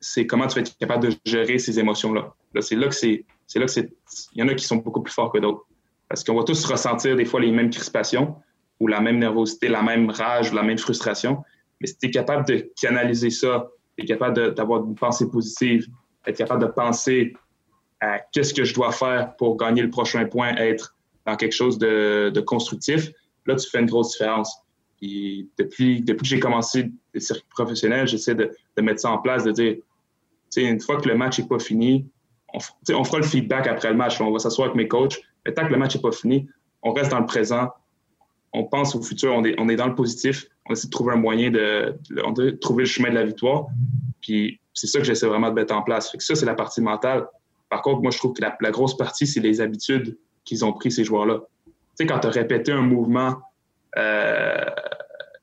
c'est comment tu vas être capable de gérer ces émotions-là. Là, c'est là que c'est, c'est là que c'est, il y en a qui sont beaucoup plus forts que d'autres. Parce qu'on va tous ressentir des fois les mêmes crispations ou la même nervosité, la même rage, ou la même frustration. Mais si tu es capable de canaliser ça, tu es capable d'avoir une pensée positive, être capable de penser à qu'est-ce que je dois faire pour gagner le prochain point, être dans quelque chose de, constructif, là, tu fais une grosse différence. Puis depuis, depuis que j'ai commencé le circuit professionnel, j'essaie de, mettre ça en place, de dire, une fois que le match n'est pas fini, on, on, fera le feedback après le match. On va s'asseoir avec mes coachs. Mais tant que le match n'est pas fini, on reste dans le présent. On pense au futur. On est, on est dans le positif. On essaie de trouver un moyen de, trouver le chemin de la victoire. Puis c'est ça que j'essaie vraiment de mettre en place. Ça, c'est la partie mentale. Par contre, moi, je trouve que la, grosse partie, c'est les habitudes qu'ils ont pris, ces joueurs-là. Quand tu as répété un mouvement, euh,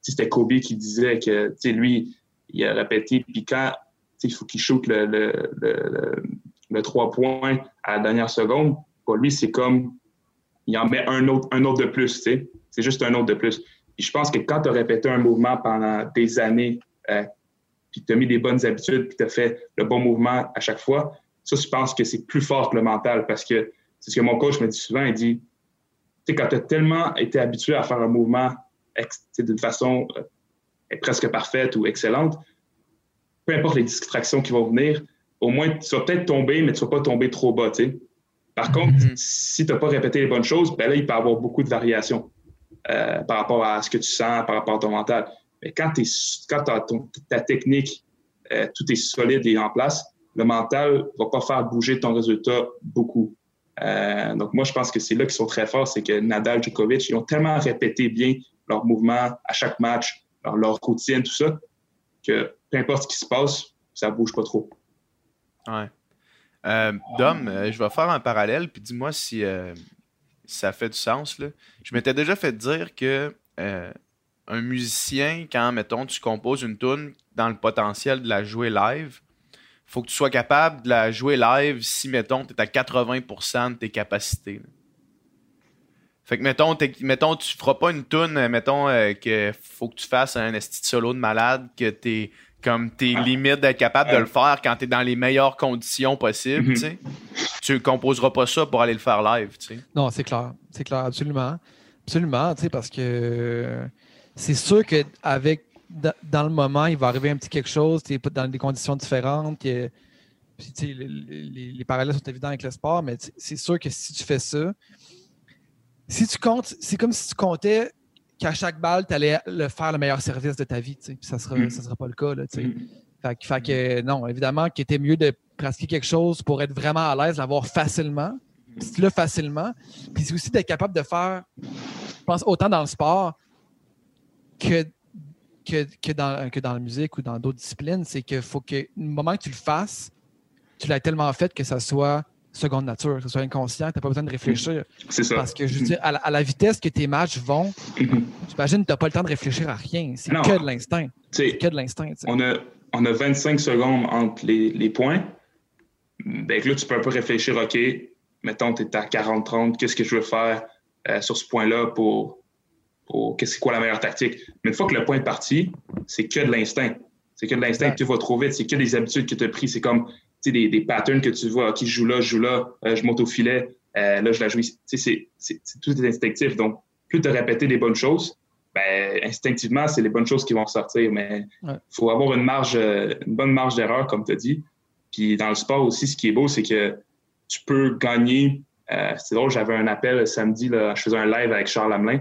c'était Kobe qui disait que, lui, il a répété, puis quand il faut qu'il shoot le, le, le, 3 points à la dernière seconde, pour lui, c'est comme, il en met un autre, de plus. C'est juste un autre de plus. Je pense que quand tu as répété un mouvement pendant des années, euh, puis tu as mis des bonnes habitudes, puis tu as fait le bon mouvement à chaque fois, ça, je pense que c'est plus fort que le mental parce que c'est ce que mon coach me dit souvent. Il dit, tu sais, quand tu as tellement été habitué à faire un mouvement d'une façon euh, presque parfaite ou excellente, peu importe les distractions qui vont venir, au moins, tu vas peut-être tomber, mais tu ne vas pas tomber trop bas. sais. Par contre, mm-hmm. si tu n'as pas répété les bonnes choses, ben là, il peut y avoir beaucoup de variations euh, par rapport à ce que tu sens, par rapport à ton mental. Mais quand, quand ta technique, euh, tout est solide et en place, le mental va pas faire bouger ton résultat beaucoup. donc, moi, je pense que c'est là qu'ils sont très forts, c'est que Nadal, Djokovic, ils ont tellement répété bien leurs mouvements à chaque match, leur, routine, tout ça, que peu importe ce qui se passe, ça bouge pas trop. Ouais. Euh, Dom, euh, je vais faire un parallèle, puis dis-moi si euh, ça fait du sens. Je m'étais déjà fait dire que un musicien, quand, mettons, tu composes une tune dans le potentiel de la jouer live, faut que tu sois capable de la jouer live si, mettons, tu es à 80% de tes capacités. Fait que, mettons, mettons, tu feras pas une tune, mettons, que faut que tu fasses un esti solo de malade, que t'es comme tes limites d'être capable de le faire quand tu es dans les meilleures conditions possibles, tu sais. Tu composeras pas ça pour aller le faire live. Non, c'est clair. C'est clair, absolument. Absolument, tu sais, parce que c'est sûr qu'avec dans le moment, il va arriver un petit quelque chose, tu es dans des conditions différentes. les, les, parallèles sont évidents avec le sport, mais c'est sûr que si tu fais ça, si tu comptes, c'est comme si tu comptais qu'à chaque balle, tu allais le faire le meilleur service de ta vie. Puis ça ne sera, mm. sera pas le cas. Là, mm. fait, que non, évidemment, qu'il était mieux de pratiquer quelque chose pour être vraiment à l'aise, l'avoir facilement. L'as facilement. Puis c'est aussi d'être capable de faire, je pense, autant dans le sport que, que, que, dans, que dans la musique ou dans d'autres disciplines. C'est qu'il faut que, le moment que tu le fasses, tu l'as tellement fait que ça soit seconde nature, que ce soit inconscient, tu n'as pas besoin de réfléchir. C'est ça. Parce que je veux dire, à la, vitesse que tes matchs vont, j'imagine que tu n'as pas le temps de réfléchir à rien. C'est que de l'instinct. C'est que de l'instinct. On a, on a 25 secondes entre les, les points. Ben, là, tu peux un peu réfléchir, OK, mettons, tu es à 40-30, qu'est-ce que je veux faire euh, sur ce point-là pour, pour qu'est-ce quoi la meilleure tactique? Mais une fois que le point est parti, c'est que de l'instinct. C'est que de l'instinct que tu vas trop vite, c'est que des habitudes que tu as prises. C'est comme des, des, patterns que tu vois, qui je joue là, je joue là, euh, je monte au filet, euh, là, je la joue ici. C'est, tout est instinctif. Donc, plus tu répéter des bonnes choses, ben, instinctivement, c'est les bonnes choses qui vont sortir. Mais il faut avoir une marge, euh, une bonne marge d'erreur, comme tu as dit. Puis dans le sport aussi, ce qui est beau, c'est que tu peux gagner. c'est drôle, j'avais un appel samedi, là, je faisais un live avec Charles Hamelin,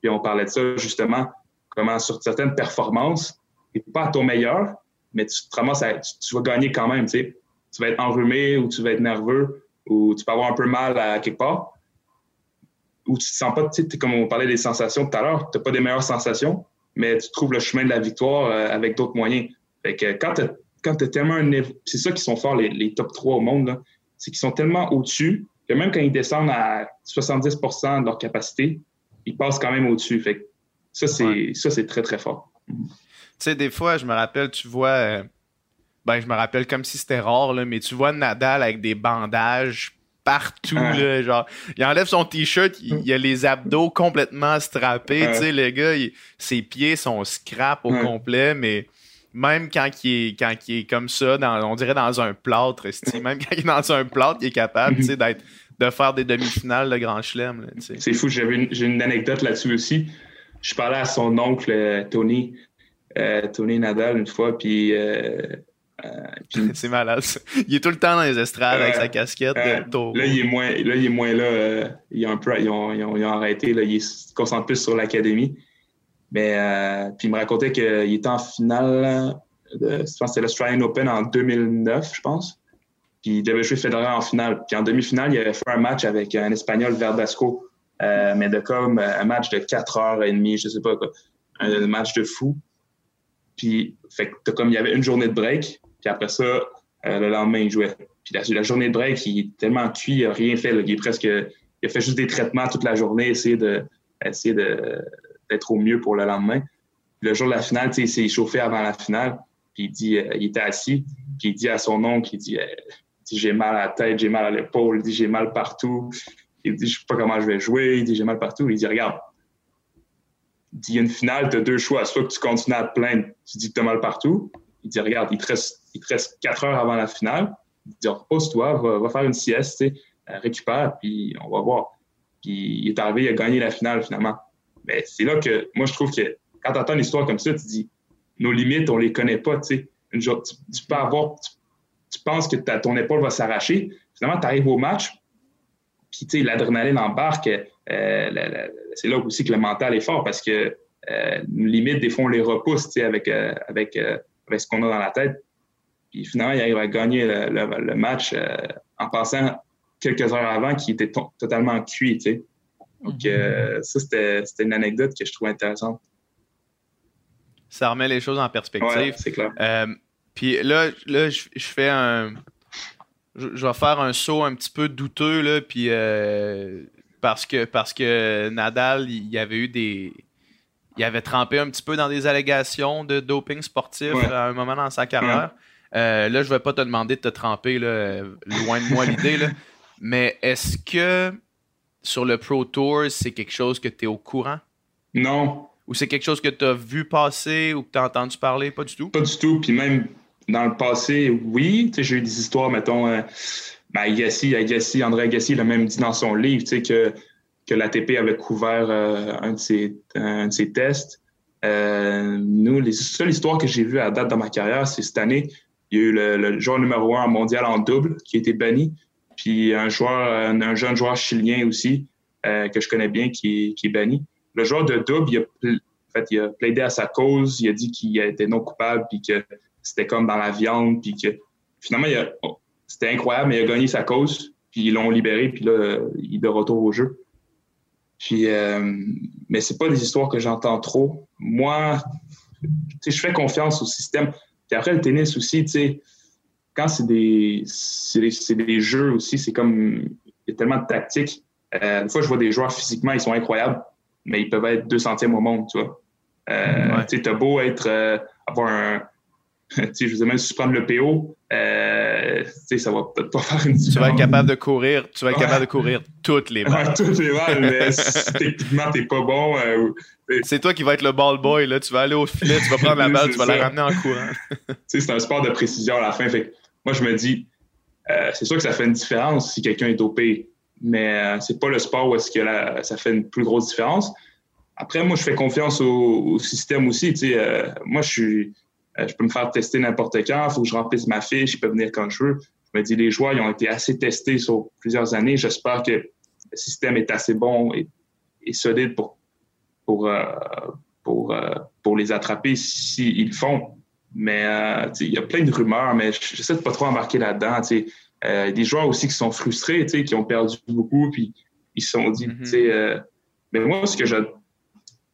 puis on parlait de ça justement, comment sur certaines performances, et pas à ton meilleur, mais tu te ramasses tu, vas gagner quand même, tu sais tu vas être enrhumé ou tu vas être nerveux ou tu peux avoir un peu mal à quelque part. Ou tu te sens pas, tu sais, comme on parlait des sensations tout à l'heure, tu n'as pas des meilleures sensations, mais tu trouves le chemin de la victoire euh, avec d'autres moyens. Fait que quand tu quand tellement un c'est ça qui sont forts, les, top 3 au monde, c'est qu'ils sont tellement au-dessus que même quand ils descendent à 70% de leur capacité, ils passent quand même au-dessus. Fait ça, c'est ça, c'est très, très fort. Tu sais, des fois, je me rappelle, tu vois, euh, ben, je me rappelle comme si c'était rare, là, mais tu vois Nadal avec des bandages partout, là, genre, il enlève son t-shirt, il, a les abdos complètement strappés, tu sais, le gars, ses pieds sont scrap au complet, mais même quand il est, quand il est comme ça, dans, on dirait dans un plâtre, même quand il est dans un plâtre, il est capable, tu sais, d'être, de faire des demi-finales de Grand Chelem, C'est fou, j'ai une, une anecdote là-dessus aussi. Je parlais à son oncle, euh, Tony, euh, Tony Nadal, une fois, puis euh, <laughs> c'est malade. Il est tout le temps dans les estrades avec sa casquette de Là, il est moins là. Il est moins là euh, ils, ont ils, ont, ils, ont, arrêté. Là, il se concentre plus sur l'académie. Mais euh, puis il me racontait qu'il était en finale. De, je pense que c'était l'Australian Open en 2009, je pense. Puis il devait jouer Federer en finale. Puis en demi-finale, il avait fait un match avec un Espagnol, Verdasco. mais de comme un match de 4 heures et demie, je sais pas quoi. Un match de fou. Puis, fait comme il y avait une journée de break, puis après ça, euh, le lendemain, il jouait. Puis la, journée de break, il est tellement cuit, il n'a rien fait. Il est presque. Il a fait juste des traitements toute la journée, essayer essayer d'être au mieux pour le lendemain. le jour de la finale, il s'est chauffé avant la finale. Puis il dit, euh, il était assis, puis il dit à son oncle, il dit, euh, j'ai mal à la tête, j'ai mal à l'épaule, il dit j'ai mal partout. Il dit je sais pas comment je vais jouer, il dit j'ai mal partout. Il dit regarde, dit il y a une finale, tu as deux choix, soit que tu continues à te plaindre, tu dis que tu as mal partout, il dit, regarde, il te reste, il reste quatre heures avant la finale. Il dit, repose-toi, va, faire une sieste, euh, récupère, puis on va voir. Puis il est arrivé, il a gagné la finale finalement. Mais c'est là que moi, je trouve que quand tu entends une histoire comme ça, tu dis, nos limites, on les connaît pas, tu sais. Tu, peux avoir, tu, penses que ton épaule va s'arracher. Finalement, tu arrives au match, puis tu sais, l'adrénaline embarque. Euh, c'est là aussi que le mental est fort parce que euh, nos limites, des fois, on les repousse, avec, euh, avec avec ce qu'on a dans la tête. Puis finalement, il arrive à gagner le, match en passant quelques heures avant qui était totalement cuit. Donc, mhm. ça, c'était une anecdote que je trouvais intéressante. Ça remet les choses en perspective. c'est clair. Puis là, là je, fais un. Je, vais faire un saut un petit peu douteux, là, puis euh, parce, que, parce que Nadal, il y avait eu des. Il avait trempé un petit peu dans des allégations de doping sportif à un moment dans sa carrière. là, je ne vais pas te demander de te tremper, là, loin de moi l'idée, <laughs> mais est-ce que sur le Pro Tour, c'est quelque chose que tu es au courant? Non. Ou c'est quelque chose que tu as vu passer ou que tu as entendu parler? Pas du tout? Pas du tout. Puis même dans le passé, oui. J'ai eu des histoires, mettons, euh, ben, Agassi, Agassi, André Agassi l'a même dit dans son livre que, que l'ATP avait couvert euh, un, de ses, un, de ses, tests. Euh, nous, les seules histoires que j'ai vues à date dans ma carrière, c'est cette année, il y a eu le, le joueur numéro un mondial en double qui a été banni. Puis un joueur, un jeune joueur chilien aussi, euh, que je connais bien, qui, qui est banni. Le joueur de double, il a, en fait, il a plaidé à sa cause, il a dit qu'il était non coupable, puis que c'était comme dans la viande, puis que finalement, oh, c'était incroyable, mais il a gagné sa cause, puis ils l'ont libéré, puis là, il est de retour au jeu. Puis, euh, mais c'est pas des histoires que j'entends trop. Moi, je fais confiance au système. Puis après, le tennis aussi, tu sais, quand c'est des, des, jeux aussi, c'est comme, il y a tellement de tactiques. Euh, une fois, je vois des joueurs physiquement, ils sont incroyables, mais ils peuvent être deux centièmes au monde, tu vois. Euh, Tu as beau être, euh, avoir un, <laughs> tu sais, je veux même si tu prends le PO, euh, ça va peut-être pas <laughs> faire une différence. Tu vas être capable de courir, tu vas être capable de courir toutes les balles. Ouais, toutes les balles, mais <laughs> si techniquement t'es pas bon. Euh, c'est toi qui vas être le ball boy, là. Tu vas aller au filet, tu vas prendre la <laughs> balle, tu vas la ramener en courant. c'est un sport de précision à la fin. Fait moi, je me dis, euh, c'est sûr que ça fait une différence si quelqu'un est dopé, mais euh, c'est pas le sport où est-ce que ça fait une plus grosse différence. Après, moi, je fais confiance au, système aussi. Euh, moi, je suis, je peux me faire tester n'importe quand. Il faut que je remplisse ma fiche. Je peux venir quand je veux. Je me dis, les joueurs, ils ont été assez testés sur plusieurs années. J'espère que le système est assez bon et, solide pour, pour, pour, pour les attraper s'ils le font. Mais euh, il y a plein de rumeurs, mais j'essaie de pas trop embarquer là-dedans. Euh, des joueurs aussi qui sont frustrés, qui ont perdu beaucoup, puis ils se sont dit, mm-hmm. euh, mais moi, ce que je.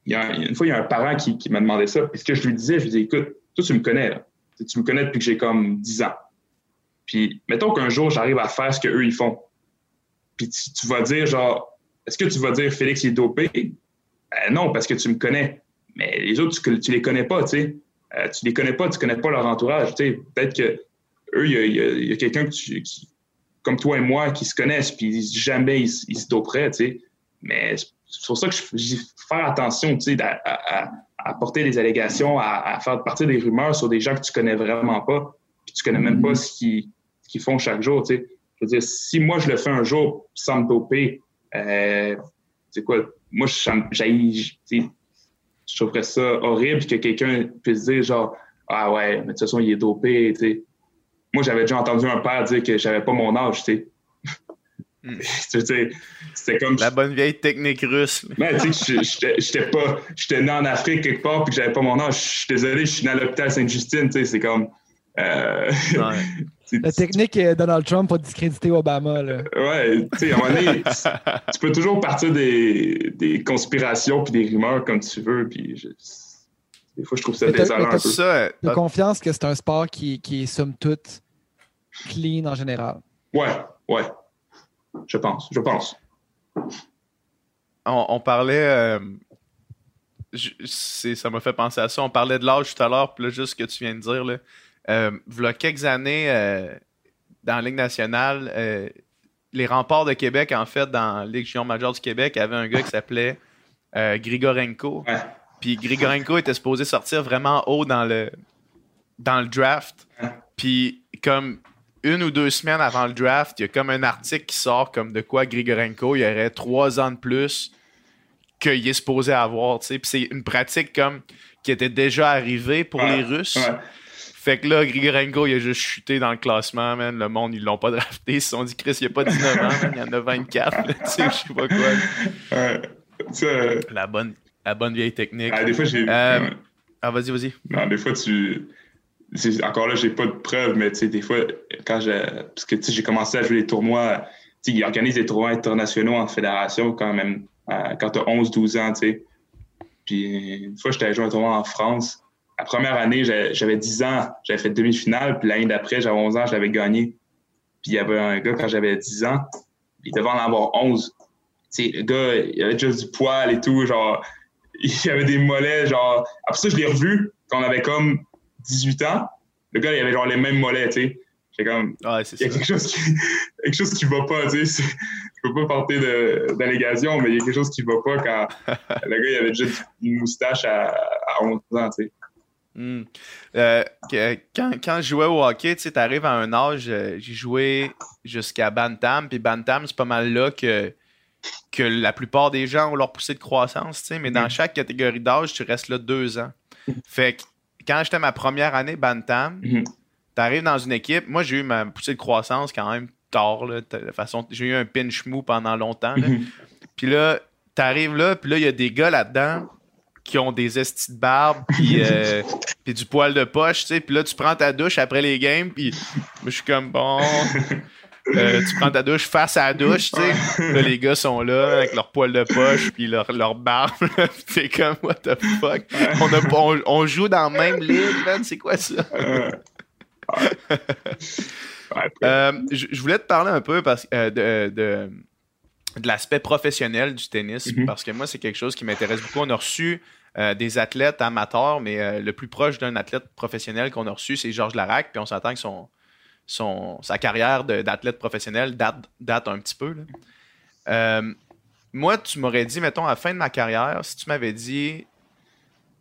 Il y a, une fois, il y a un parent qui, m'a demandé ça, puis ce que je lui disais, je lui disais, écoute, toi, tu me connais, là. Tu me connais depuis que j'ai comme 10 ans. Puis, mettons qu'un jour, j'arrive à faire ce qu'eux, ils font. Puis, tu, vas dire, genre, est-ce que tu vas dire Félix est dopé? Ben, non, parce que tu me connais. Mais les autres, tu, tu les connais pas, tu sais. Euh, tu les connais pas, tu connais pas leur entourage. Peut-être que eux, il y a, quelqu'un qui, comme toi et moi qui se connaissent, puis jamais ils, ils se doperaient, Mais c'est pour ça que je, faire attention, à, à, porter des allégations, à, faire partir des rumeurs sur des gens que tu connais vraiment pas, puis tu connais même pas ce qu'ils font chaque jour, Je veux dire, si moi je le fais un jour sans me doper, euh, c'est quoi? Moi, j'ai je trouverais ça horrible que quelqu'un puisse dire genre Ah ouais, mais de toute façon, il est dopé. sais. Moi, j'avais déjà entendu un père dire que j'avais pas mon âge, tu sais. <laughs> C'était comme. La bonne vieille technique russe. Mais tu sais, j'étais pas. J'étais né en Afrique quelque part puis que j'avais pas mon âge. Je suis désolé, je suis né à l'hôpital Sainte-Justine, tu sais, c'est comme. Euh... <laughs> La technique Donald Trump a discrédité Obama. Là. Ouais, tu sais, à un moment donné, <laughs> tu peux toujours partir des, des conspirations puis des rumeurs comme tu veux. Puis des fois, je trouve ça désolant un peu. Tu as confiance que c'est un sport qui, qui est somme toute clean en général? Ouais, ouais. Je pense, je pense. On, parlait. Euh, ça m'a fait penser à ça. On parlait de l'âge tout à l'heure, puis là, juste ce que tu viens de dire. Là, euh, il y a quelques années, euh, dans la Ligue nationale, les remparts de Québec, en fait, dans la Ligue junior majeure du Québec, avait un gars qui s'appelait Grigorenko. Puis Grigorenko était supposé sortir vraiment haut dans le, dans le draft. Puis comme une ou deux semaines avant le draft, il y a comme un article qui sort comme de quoi Grigorenko, il y aurait trois ans de plus qu'il est supposé avoir. Puis c'est une pratique comme qui était déjà arrivée pour les Russes. Fait que là, Grigorenko, il a juste chuté dans le classement, man. Le monde, ils l'ont pas drafté. Ils se sont dit, Chris, il n'y a pas 19 ans, il y en a 24. Tu sais, je sais pas quoi. Ouais. La, bonne, la bonne vieille technique. Ah, des fois, j'ai. Euh, ah, vas-y, vas-y. Non, des fois, tu. Encore là, j'ai pas de preuves, mais tu sais, des fois, quand j'ai. Parce que tu sais, j'ai commencé à jouer les tournois ils organisent des tournois internationaux en fédération quand même, quand tu as 11-12 ans, tu sais. Puis une fois, j'étais joué un tournoi en France. La première année, j'avais 10 ans, j'avais fait demi-finale, puis l'année d'après, j'avais 11 ans, j'avais gagné. Puis il y avait un gars quand j'avais 10 ans, il devait en avoir 11. Tu sais, le gars, il avait juste du poil et tout, genre, <laughs> il avait des mollets, genre. Après ça, je l'ai revu quand on avait comme 18 ans. Le gars, il avait genre les mêmes mollets, tu sais. J'ai comme. il y a quelque chose, qui, <laughs> quelque chose qui va pas, tu sais. Je peux pas porter d'allégation, mais il y a quelque chose qui va pas quand <laughs> le gars, il avait juste une moustache à, 11 ans, tu sais. Hmm. Euh, quand, quand, je jouais au hockey, tu arrives à un âge, euh, j'ai joué jusqu'à Bantam, puis Bantam, c'est pas mal là que que la plupart des gens ont leur poussée de croissance, tu sais, mais dans mm. chaque catégorie d'âge, tu restes là deux ans. Fait que quand j'étais ma première année Bantam, mm-hmm. tu arrives dans une équipe, moi j'ai eu ma poussée de croissance quand même tard, là, de façon, j'ai eu un pinch mou pendant longtemps. Mm-hmm. Puis là, tu arrives là, puis là, il y a des gars là-dedans qui ont des estis de barbe, puis, euh, <laughs> puis du poil de poche, tu sais, puis là, tu prends ta douche après les games, puis je suis comme, bon, euh, tu prends ta douche face à la douche, tu sais. Là, les gars sont là avec leur poil de poche puis leur, leur barbe. C'est <laughs> comme, what the fuck? On, on, joue dans le même ligue, man. C'est quoi ça? Euh, je, voulais te parler un peu parce, euh, de, de, de l'aspect professionnel du tennis mm-hmm. parce que moi, c'est quelque chose qui m'intéresse beaucoup. On a reçu des athlètes amateurs, mais le plus proche d'un athlète professionnel qu'on a reçu, c'est Georges Larac. Puis on s'entend que son, son, sa carrière d'athlète professionnel date, date un petit peu. Euh, moi, tu m'aurais dit, mettons, à la fin de ma carrière, si tu m'avais dit,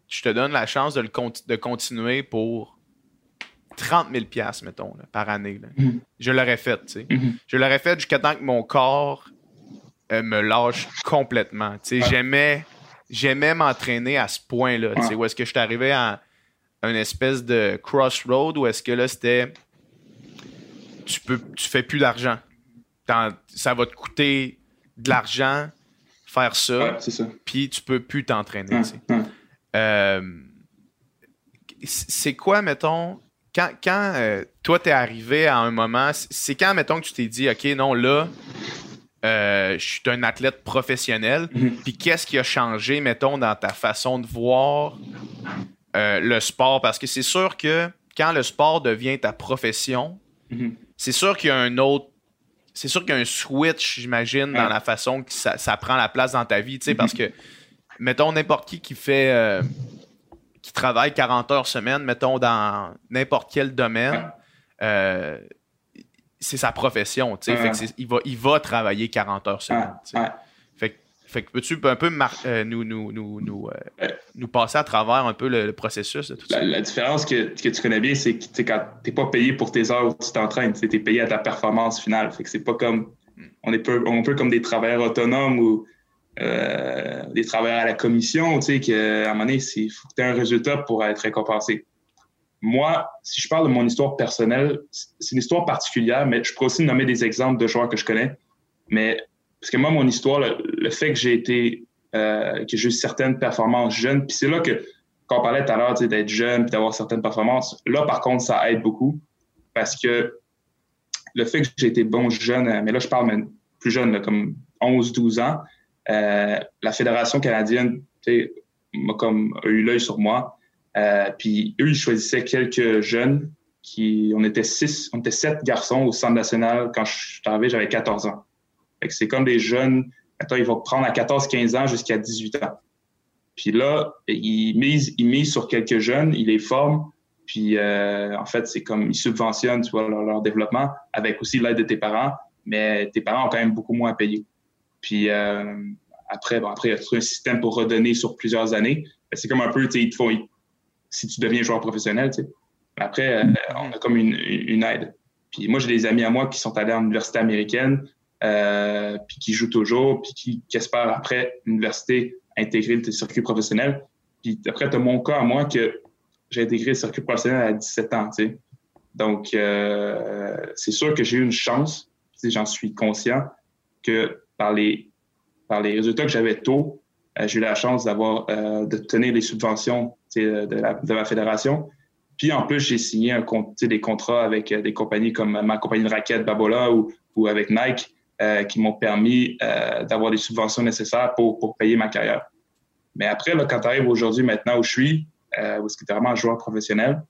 je te donne la chance de, le de continuer pour 30 000 mettons, par année, mm-hmm. je l'aurais fait, tu sais. Mm-hmm. Je l'aurais fait jusqu'à temps que mon corps euh, me lâche complètement. Tu sais, j'aimais, j'aimais m'entraîner à ce point-là, tu sais, où est-ce que je suis arrivé à une espèce de crossroad, où est-ce que là, c'était tu peux tu fais plus d'argent. Ça va te coûter de l'argent faire ça. Puis tu peux plus t'entraîner. Euh, c'est quoi, mettons, quand, quand euh, toi, t'es arrivé à un moment, c'est quand, mettons, que tu t'es dit, OK, non, là, euh, je suis un athlète professionnel. Mm-hmm. Puis qu'est-ce qui a changé, mettons, dans ta façon de voir le sport? Parce que c'est sûr que quand le sport devient ta profession, mm-hmm c'est sûr qu'il y a un autre. C'est sûr qu'il y a un switch, j'imagine, dans la façon que ça, prend la place dans ta vie, tu sais, parce que, mettons, n'importe qui qui fait. Euh, qui travaille 40 heures semaine, mettons, dans n'importe quel domaine, euh, c'est sa profession, tu sais. il, va, il va travailler 40 heures semaine, fait que peux-tu un peu euh, nous, nous, nous, nous, euh, nous, passer à travers un peu le, processus de tout ça? La, différence que, que, tu connais bien, c'est que quand tu n'es pas payé pour tes heures où tu t'entraînes, tu es payé à ta performance finale. Fait que c'est pas comme. On est peu, on peut comme des travailleurs autonomes ou euh, des travailleurs à la commission, tu sais, qu'à un moment donné, il faut que tu aies un résultat pour être récompensé. Moi, si je parle de mon histoire personnelle, c'est une histoire particulière, mais je pourrais aussi nommer des exemples de joueurs que je connais. Mais parce que moi, mon histoire, le, fait que j'ai été, euh, que j'ai eu certaines performances jeunes, puis c'est là que, quand on parlait tout à l'heure d'être jeune puis d'avoir certaines performances, là, par contre, ça aide beaucoup. Parce que le fait que j'ai été bon jeune, mais là, je parle même plus jeune, comme 11-12 ans, euh, la Fédération canadienne m'a comme a eu l'œil sur moi. Euh, puis eux, ils choisissaient quelques jeunes qui, on était six, on était sept garçons au centre national quand je suis arrivé, j'avais 14 ans c'est comme des jeunes, attends, ils vont prendre à 14-15 ans jusqu'à 18 ans. Puis là, ils misent, ils sur quelques jeunes, ils les forment, puis euh, en fait, c'est comme ils subventionnent tu vois, leur, développement avec aussi l'aide de tes parents, mais tes parents ont quand même beaucoup moins à payer. Puis euh, après, bon, après, il y a un système pour redonner sur plusieurs années. C'est comme un peu, tu sais, ils te font, si tu deviens joueur professionnel, tu sais. Après, euh, on a comme une, une aide. Puis moi, j'ai des amis à moi qui sont allés à l'université américaine, euh, puis qui joue toujours, puis qui, qui espère après l'université intégrer le circuit professionnel. Puis après, tu as mon cas à moi que j'ai intégré le circuit professionnel à 17 ans. Donc, euh, c'est sûr que j'ai eu une chance, j'en suis conscient, que par les, par les résultats que j'avais tôt, euh, j'ai eu la chance d'avoir de tenir les subventions de, la, de ma fédération. Puis en plus, j'ai signé un, des contrats avec des compagnies comme ma compagnie de raquettes Babola ou, ou avec Nike qui m'ont permis d'avoir les subventions nécessaires pour, pour payer ma carrière. Mais après, là, quand tu arrives aujourd'hui, maintenant où je suis, où est-ce que tu es vraiment un joueur professionnel,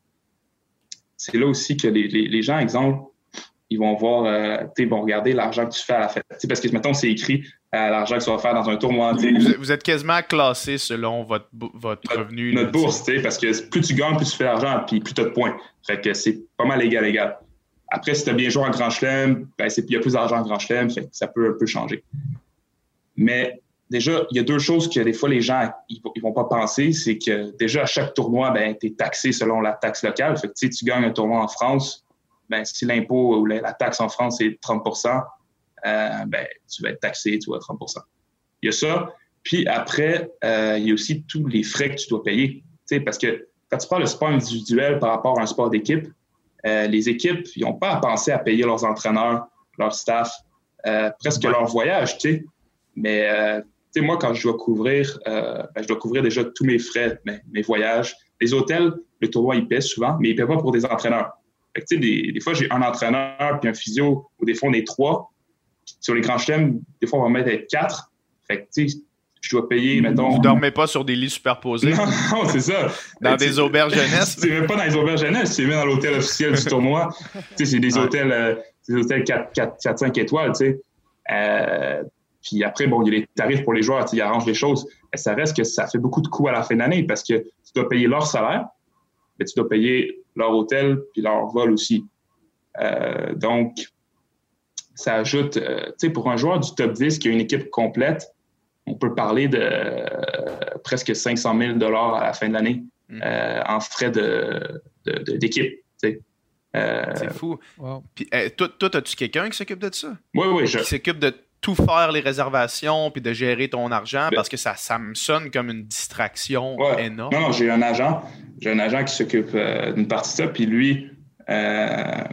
c'est là aussi que les, les, les gens, exemple, ils vont voir, euh, ils vont regarder l'argent que tu fais à la fête. parce que, mettons, c'est écrit euh, l'argent que tu vas faire dans un tournoi. Vous, êtes quasiment classé selon votre, votre revenu. Notre bourse, parce que plus tu gagnes, plus tu fais d'argent, puis plus tu as de points. Fait que c'est pas mal égal, égal. Après, si tu as bien joué en Grand Chelem, ben, il y a plus d'argent en Grand Chelem, ça peut un peu changer. Mais déjà, il y a deux choses que des fois les gens ils, vont pas penser, c'est que déjà à chaque tournoi, ben, tu es taxé selon la taxe locale. Fait que tu gagnes un tournoi en France, ben, si l'impôt ou la, taxe en France est 30% euh, ben, tu vas être taxé, tu vois, 30 Il y a ça. Puis après, euh, il y a aussi tous les frais que tu dois payer. Parce que quand tu parles de sport individuel par rapport à un sport d'équipe, euh, les équipes, ils n'ont pas à penser à payer leurs entraîneurs, leur staff, presque leur voyage, tu sais. Mais moi, quand je dois couvrir, ben, je dois couvrir déjà tous mes frais, mes, mes voyages. Les hôtels, le tournoi, ils paient souvent, mais ils ne paient pas pour des entraîneurs des, fois, j'ai un entraîneur puis un physio, ou des fois, on est trois. Sur les grands chelems, des fois, on va mettre être quatre. Fait que, tu sais, je dois payer, mettons. Vous dormez pas sur des lits superposés? Non, <laughs> c'est ça. Dans des auberges <laughs> jeunesse? c'est même pas dans les auberges jeunesse, c'est même dans l'hôtel officiel du tournoi. <laughs> tu sais, c'est des hôtels, euh, des hôtels 4, 4, 4, 5 étoiles, tu sais. Euh, puis après, bon, il y a les tarifs pour les joueurs, ils arrangent les choses. Mais ça reste que ça fait beaucoup de coûts à la fin d'année parce que tu dois payer leur salaire, mais tu dois payer leur hôtel puis leur vol aussi. Euh, donc, ça ajoute, tu sais, pour un joueur du top 10 qui a une équipe complète, on peut parler de euh, presque 500 000 dollars à la fin de l'année mm. en frais d'équipe. De, c'est fou. Puis, toi, toi as-tu quelqu'un qui s'occupe de ça? Oui, oui. Qui s'occupe de tout faire les réservations puis de gérer ton argent? Ben parce que ça, ça me sonne comme une distraction énorme. Non, non, j'ai un agent. J'ai un agent qui s'occupe euh, d'une partie de ça. Puis lui, euh,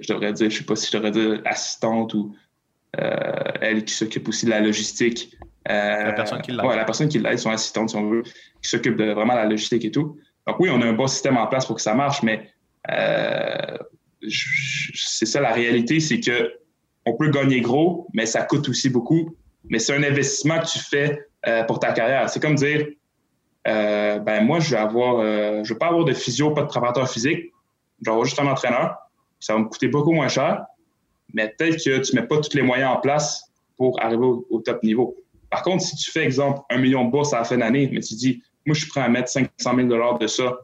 je devrais dire, je sais pas si je devrais dire assistante ou euh, elle qui s'occupe aussi de la logistique. La personne qui l'aide. Oui, la personne qui l'aide, son assistante, si on veut, qui s'occupe de vraiment la logistique et tout. Donc oui, on a un bon système en place pour que ça marche, mais c'est ça la réalité, c'est que on peut gagner gros, mais ça coûte aussi beaucoup. Mais c'est un investissement que tu fais euh, pour ta carrière. C'est comme dire, euh, ben moi, je vais avoir, euh, je vais pas avoir de physio, pas de préparateur physique. Je vais avoir juste un entraîneur. Ça va me coûter beaucoup moins cher. Mais peut-être que tu mets pas tous les moyens en place pour arriver au, top niveau. Par contre, si tu fais, exemple, un million de bourses à la fin d'année, mais tu dis, moi, je suis prêt à mettre 500 000 de ça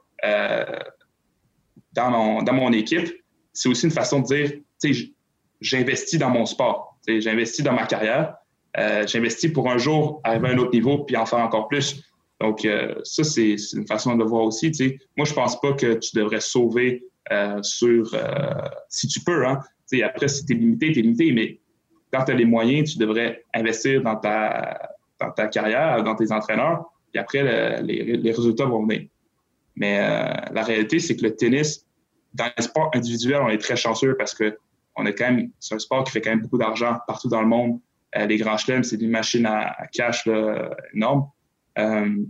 dans, mon, dans mon équipe, c'est aussi une façon de dire, tu sais, j'investis dans mon sport, j'investis dans ma carrière, euh, j'investis pour un jour arriver à un autre niveau puis en faire encore plus. Donc, euh, ça, c'est une façon de le voir aussi. sais. Moi, je pense pas que tu devrais sauver euh, sur... si tu peux, hein. après, si tu es limité, tu es limité, mais quand tu as les moyens, tu devrais investir dans ta, carrière, dans tes entraîneurs, puis après, les, résultats vont venir. Mais la réalité, c'est que le tennis, dans les sports individuels, on est très chanceux parce que est quand c'est un sport qui fait quand même beaucoup d'argent partout dans le monde. Euh, les grands chelems, c'est des machines à, cash énormes. Euh,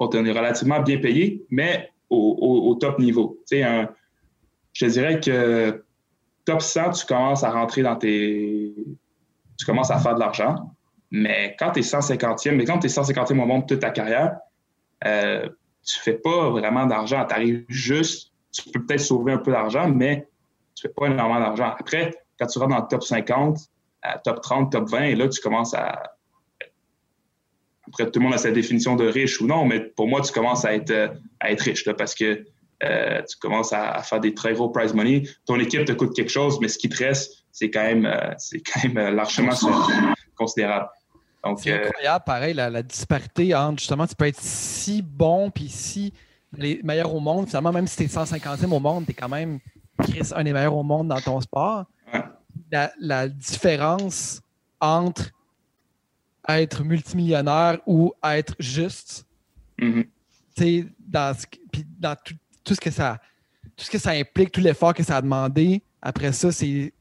on est relativement bien payé, mais au, top niveau. Je dirais que top 100, tu commences à rentrer dans tes. Tu commences à faire de l'argent. Mais quand tu es 150e, mais quand tu es 150e au monde toute ta carrière, euh, tu fais pas vraiment d'argent. Tu arrives juste, tu peux peut-être sauver un peu d'argent, mais tu fais pas énormément d'argent. Après, quand tu rentres dans le top 50, top 30, top 20, et là, tu commences à. Après, tout le monde a sa définition de riche ou non, mais pour moi, tu commences à être, à être riche parce que euh, tu commences à, faire des très gros prize money. Ton équipe te coûte quelque chose, mais ce qui te reste, c'est quand même, euh, c'est quand même euh, largement <laughs> considérable. C'est incroyable, pareil, la, disparité entre justement, tu peux être si bon puis si les meilleurs au monde. Finalement, même si tu es 150e au monde, tu es quand même Chris, un des meilleurs au monde dans ton sport, la, différence entre être multimillionnaire ou être juste, mm-hmm. dans, dans tout, ce que ça, tout ce que ça implique, tout l'effort que ça a demandé, après ça, c'est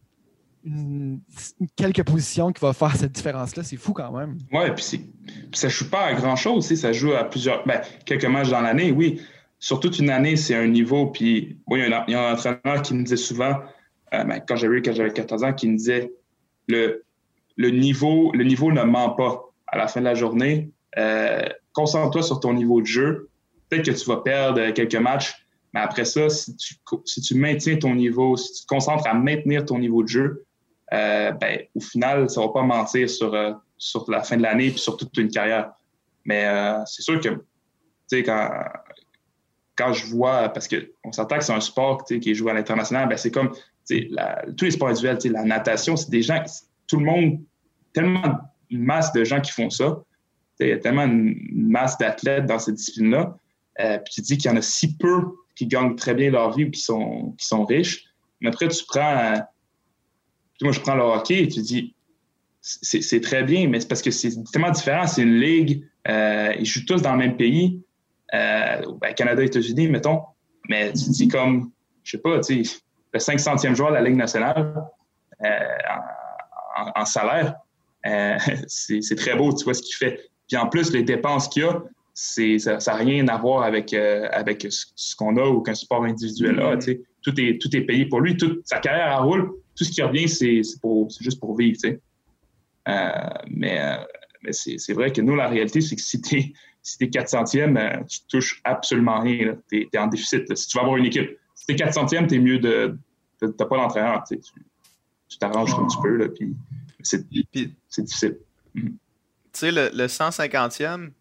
quelques positions qui va faire cette différence-là. C'est fou quand même. Oui, puis ça ne joue pas à grand-chose. Ça joue à plusieurs. Ben, quelques matchs dans l'année, oui sur toute une année, c'est un niveau. Puis, il y, a un, entraîneur qui me disait souvent, euh, ben, quand j'avais quand j'avais 14 ans, qui me disait le, le, niveau, le niveau ne ment pas. À la fin de la journée, euh, concentre-toi sur ton niveau de jeu. Peut-être que tu vas perdre quelques matchs, mais après ça, si tu, si tu maintiens ton niveau, si tu te concentres à maintenir ton niveau de jeu, euh, ben, au final, ça va pas mentir sur, euh, sur la fin de l'année et sur toute une carrière. Mais euh, c'est sûr que, tu sais, quand, quand je vois, parce qu'on s'entend que c'est un sport qui est joué à l'international, ben, c'est comme tous les sports individuels, la natation, c'est des gens, tout le monde, tellement une masse de gens qui font ça. Il y a tellement une masse d'athlètes dans cette discipline-là. puis tu dis qu'il y en a si peu qui gagnent très bien leur vie ou qui sont, qui sont riches. Mais après, tu prends. moi, je prends le hockey et tu dis, c'est très bien, mais c'est parce que c'est tellement différent. C'est une ligue, euh, ils jouent tous dans le même pays, euh, ben, Canada, États-Unis, mettons. Mais tu dis comme, je sais pas, tu le 500e joueur de la Ligue nationale euh, en, salaire, euh, <laughs> c'est très beau, tu vois ce qu'il fait. Puis en plus, les dépenses qu'il y a, ça n'a rien à voir avec, euh, avec ce, qu'on a ou qu'un sport individuel a. Mm-hmm. Tout, est, tout est payé pour lui. Toute sa carrière à roule, tout ce qui revient, c'est juste pour vivre. Euh, mais euh, mais c'est vrai que nous, la réalité, c'est que si tu es, si es 400e, tu touches absolument rien. Tu es, en déficit. Si tu vas avoir une équipe, si tu es 400e, tu es mieux de. Tu n'as pas d'entraîneur. Tu t'arranges comme tu peux. Là, puis c'est difficile. Mm-hmm. Tu sais, le, le 150e,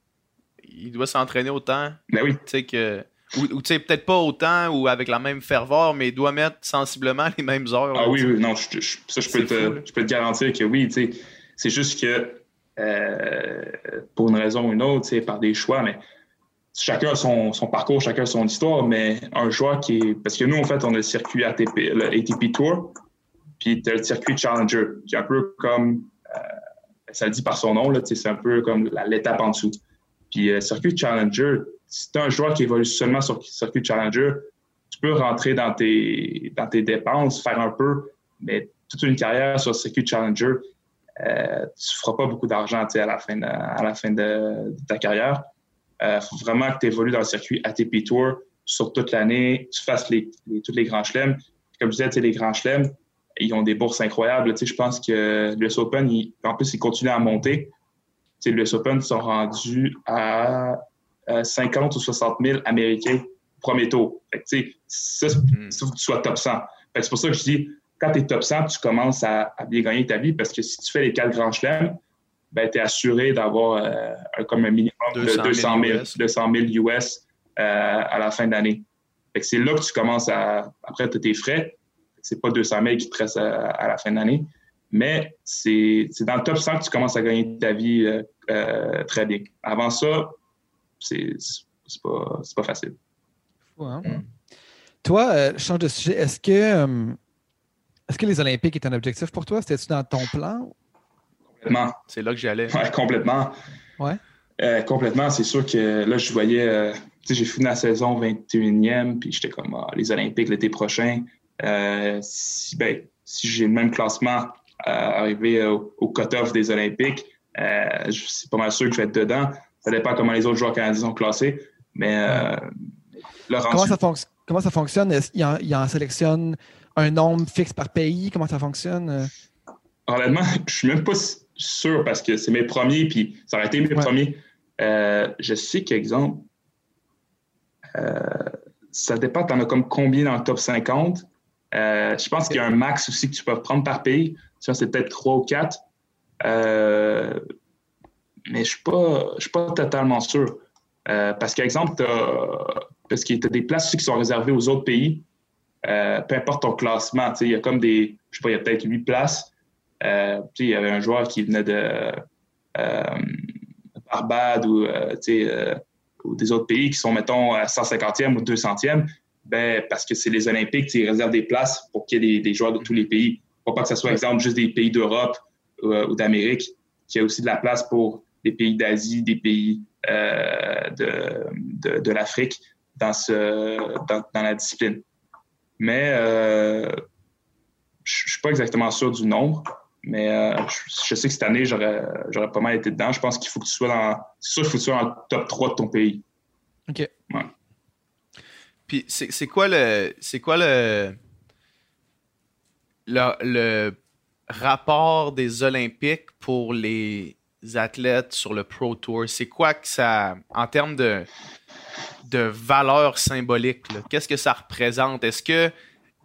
il doit s'entraîner autant. Ben oui. Tu sais que. Ou, tu sais, peut-être pas autant ou avec la même ferveur, mais il doit mettre sensiblement les mêmes heures. Ah oui, oui, non, ça, je peux, te, je peux te garantir que oui, tu sais. C'est juste que, euh, pour une raison ou une autre, tu sais, par des choix, mais chacun a son, son, parcours, chacun a son histoire, mais un joueur qui est. Parce que nous, en fait, on a le circuit ATP, le ATP Tour, puis tu as le circuit Challenger, qui est un peu comme. Euh, ça le dit par son nom, c'est un peu comme l'étape en dessous. Puis euh, Circuit Challenger, si tu un joueur qui évolue seulement sur Circuit Challenger, tu peux rentrer dans tes, dans tes dépenses, faire un peu, mais toute une carrière sur Circuit Challenger, euh, tu feras pas beaucoup d'argent à la fin de, à la fin de, ta carrière. Il euh, faut vraiment que tu évolues dans le circuit ATP Tour sur toute l'année, tu fasses les, tous les grands chelems. Comme je disais, les grands chelems, ils ont des bourses incroyables. Je pense que l'US Open, en plus, ils continuent à monter les Open sont rendus à 50 ou 60 000 Américains premier tour. Fait que, ça, hmm. faut que tu sois top 100. C'est pour ça que je dis, quand tu es top 100, tu commences à, bien gagner ta vie parce que si tu fais les quatre grands chelems, ben, tu es assuré d'avoir euh, comme un minimum de 200 000, 200 000 US à la fin de l'année. C'est là que tu commences à. Après, tu as tes frais. C'est pas 200 000 qui te restent à la fin de l'année. Mais c'est dans le top 100 que tu commences à gagner ta vie euh, euh, très bien. Avant ça, c'est pas, pas facile. Hein? Mm. Toi, euh, je change de sujet. Est-ce que, est-ce que les Olympiques est un objectif pour toi? C'était-tu dans ton plan? Complètement. C'est là que j'allais. Oui, complètement. Ouais. complètement. C'est sûr que là, je voyais. j'ai fini la saison 21e, puis j'étais comme ah, les Olympiques l'été prochain. si, ben, si j'ai le même classement arriver au, au cut-off des Olympiques, euh, je suis pas mal sûr que je vais être dedans. Ça dépend comment les autres joueurs canadiens sont classés. Mais euh, comment, ça comment, ça fonctionne? Il en, il en, sélectionne un nombre fixe par pays? Comment ça fonctionne? Honnêtement, je suis même pas sûr parce que c'est mes premiers, puis ça aurait été mes premiers. Euh, je sais qu'exemple, ça dépend, tu en as comme combien dans le top 50. je pense qu'il y a un max aussi que tu peux prendre par pays. C'est peut-être 3 ou 4. Euh, mais je ne suis, pas, totalement sûr. Euh, parce qu'exemple, parce qu'il y a des places qui sont réservées aux autres pays, euh, peu importe ton classement. Il y a comme des, je sais pas, il y a peut-être huit places. il y avait un joueur qui venait de Barbade ou, ou, des autres pays qui sont, mettons, à 150e ou 200e. Ben, parce que c'est les Olympiques, ils réservent des places pour qu'il y ait des, joueurs de tous les pays. Pas que ce soit, exemple, juste des pays d'Europe euh, ou, d'Amérique, qu'il y a aussi de la place pour des pays d'Asie, des pays euh, de, de, l'Afrique dans, ce, dans, la discipline. Mais euh, je ne suis pas exactement sûr du nombre, mais je, sais que cette année, j'aurais, j'aurais pas mal été dedans. Je pense qu'il faut que tu sois dans. C'est sûr qu'il faut que tu sois dans le top 3 de ton pays. OK. Puis c'est, quoi le. C'est quoi le. Le, le rapport des Olympiques pour les athlètes sur le Pro Tour? C'est quoi que ça, en termes de, de valeur symbolique, qu'est-ce que ça représente? Est-ce que,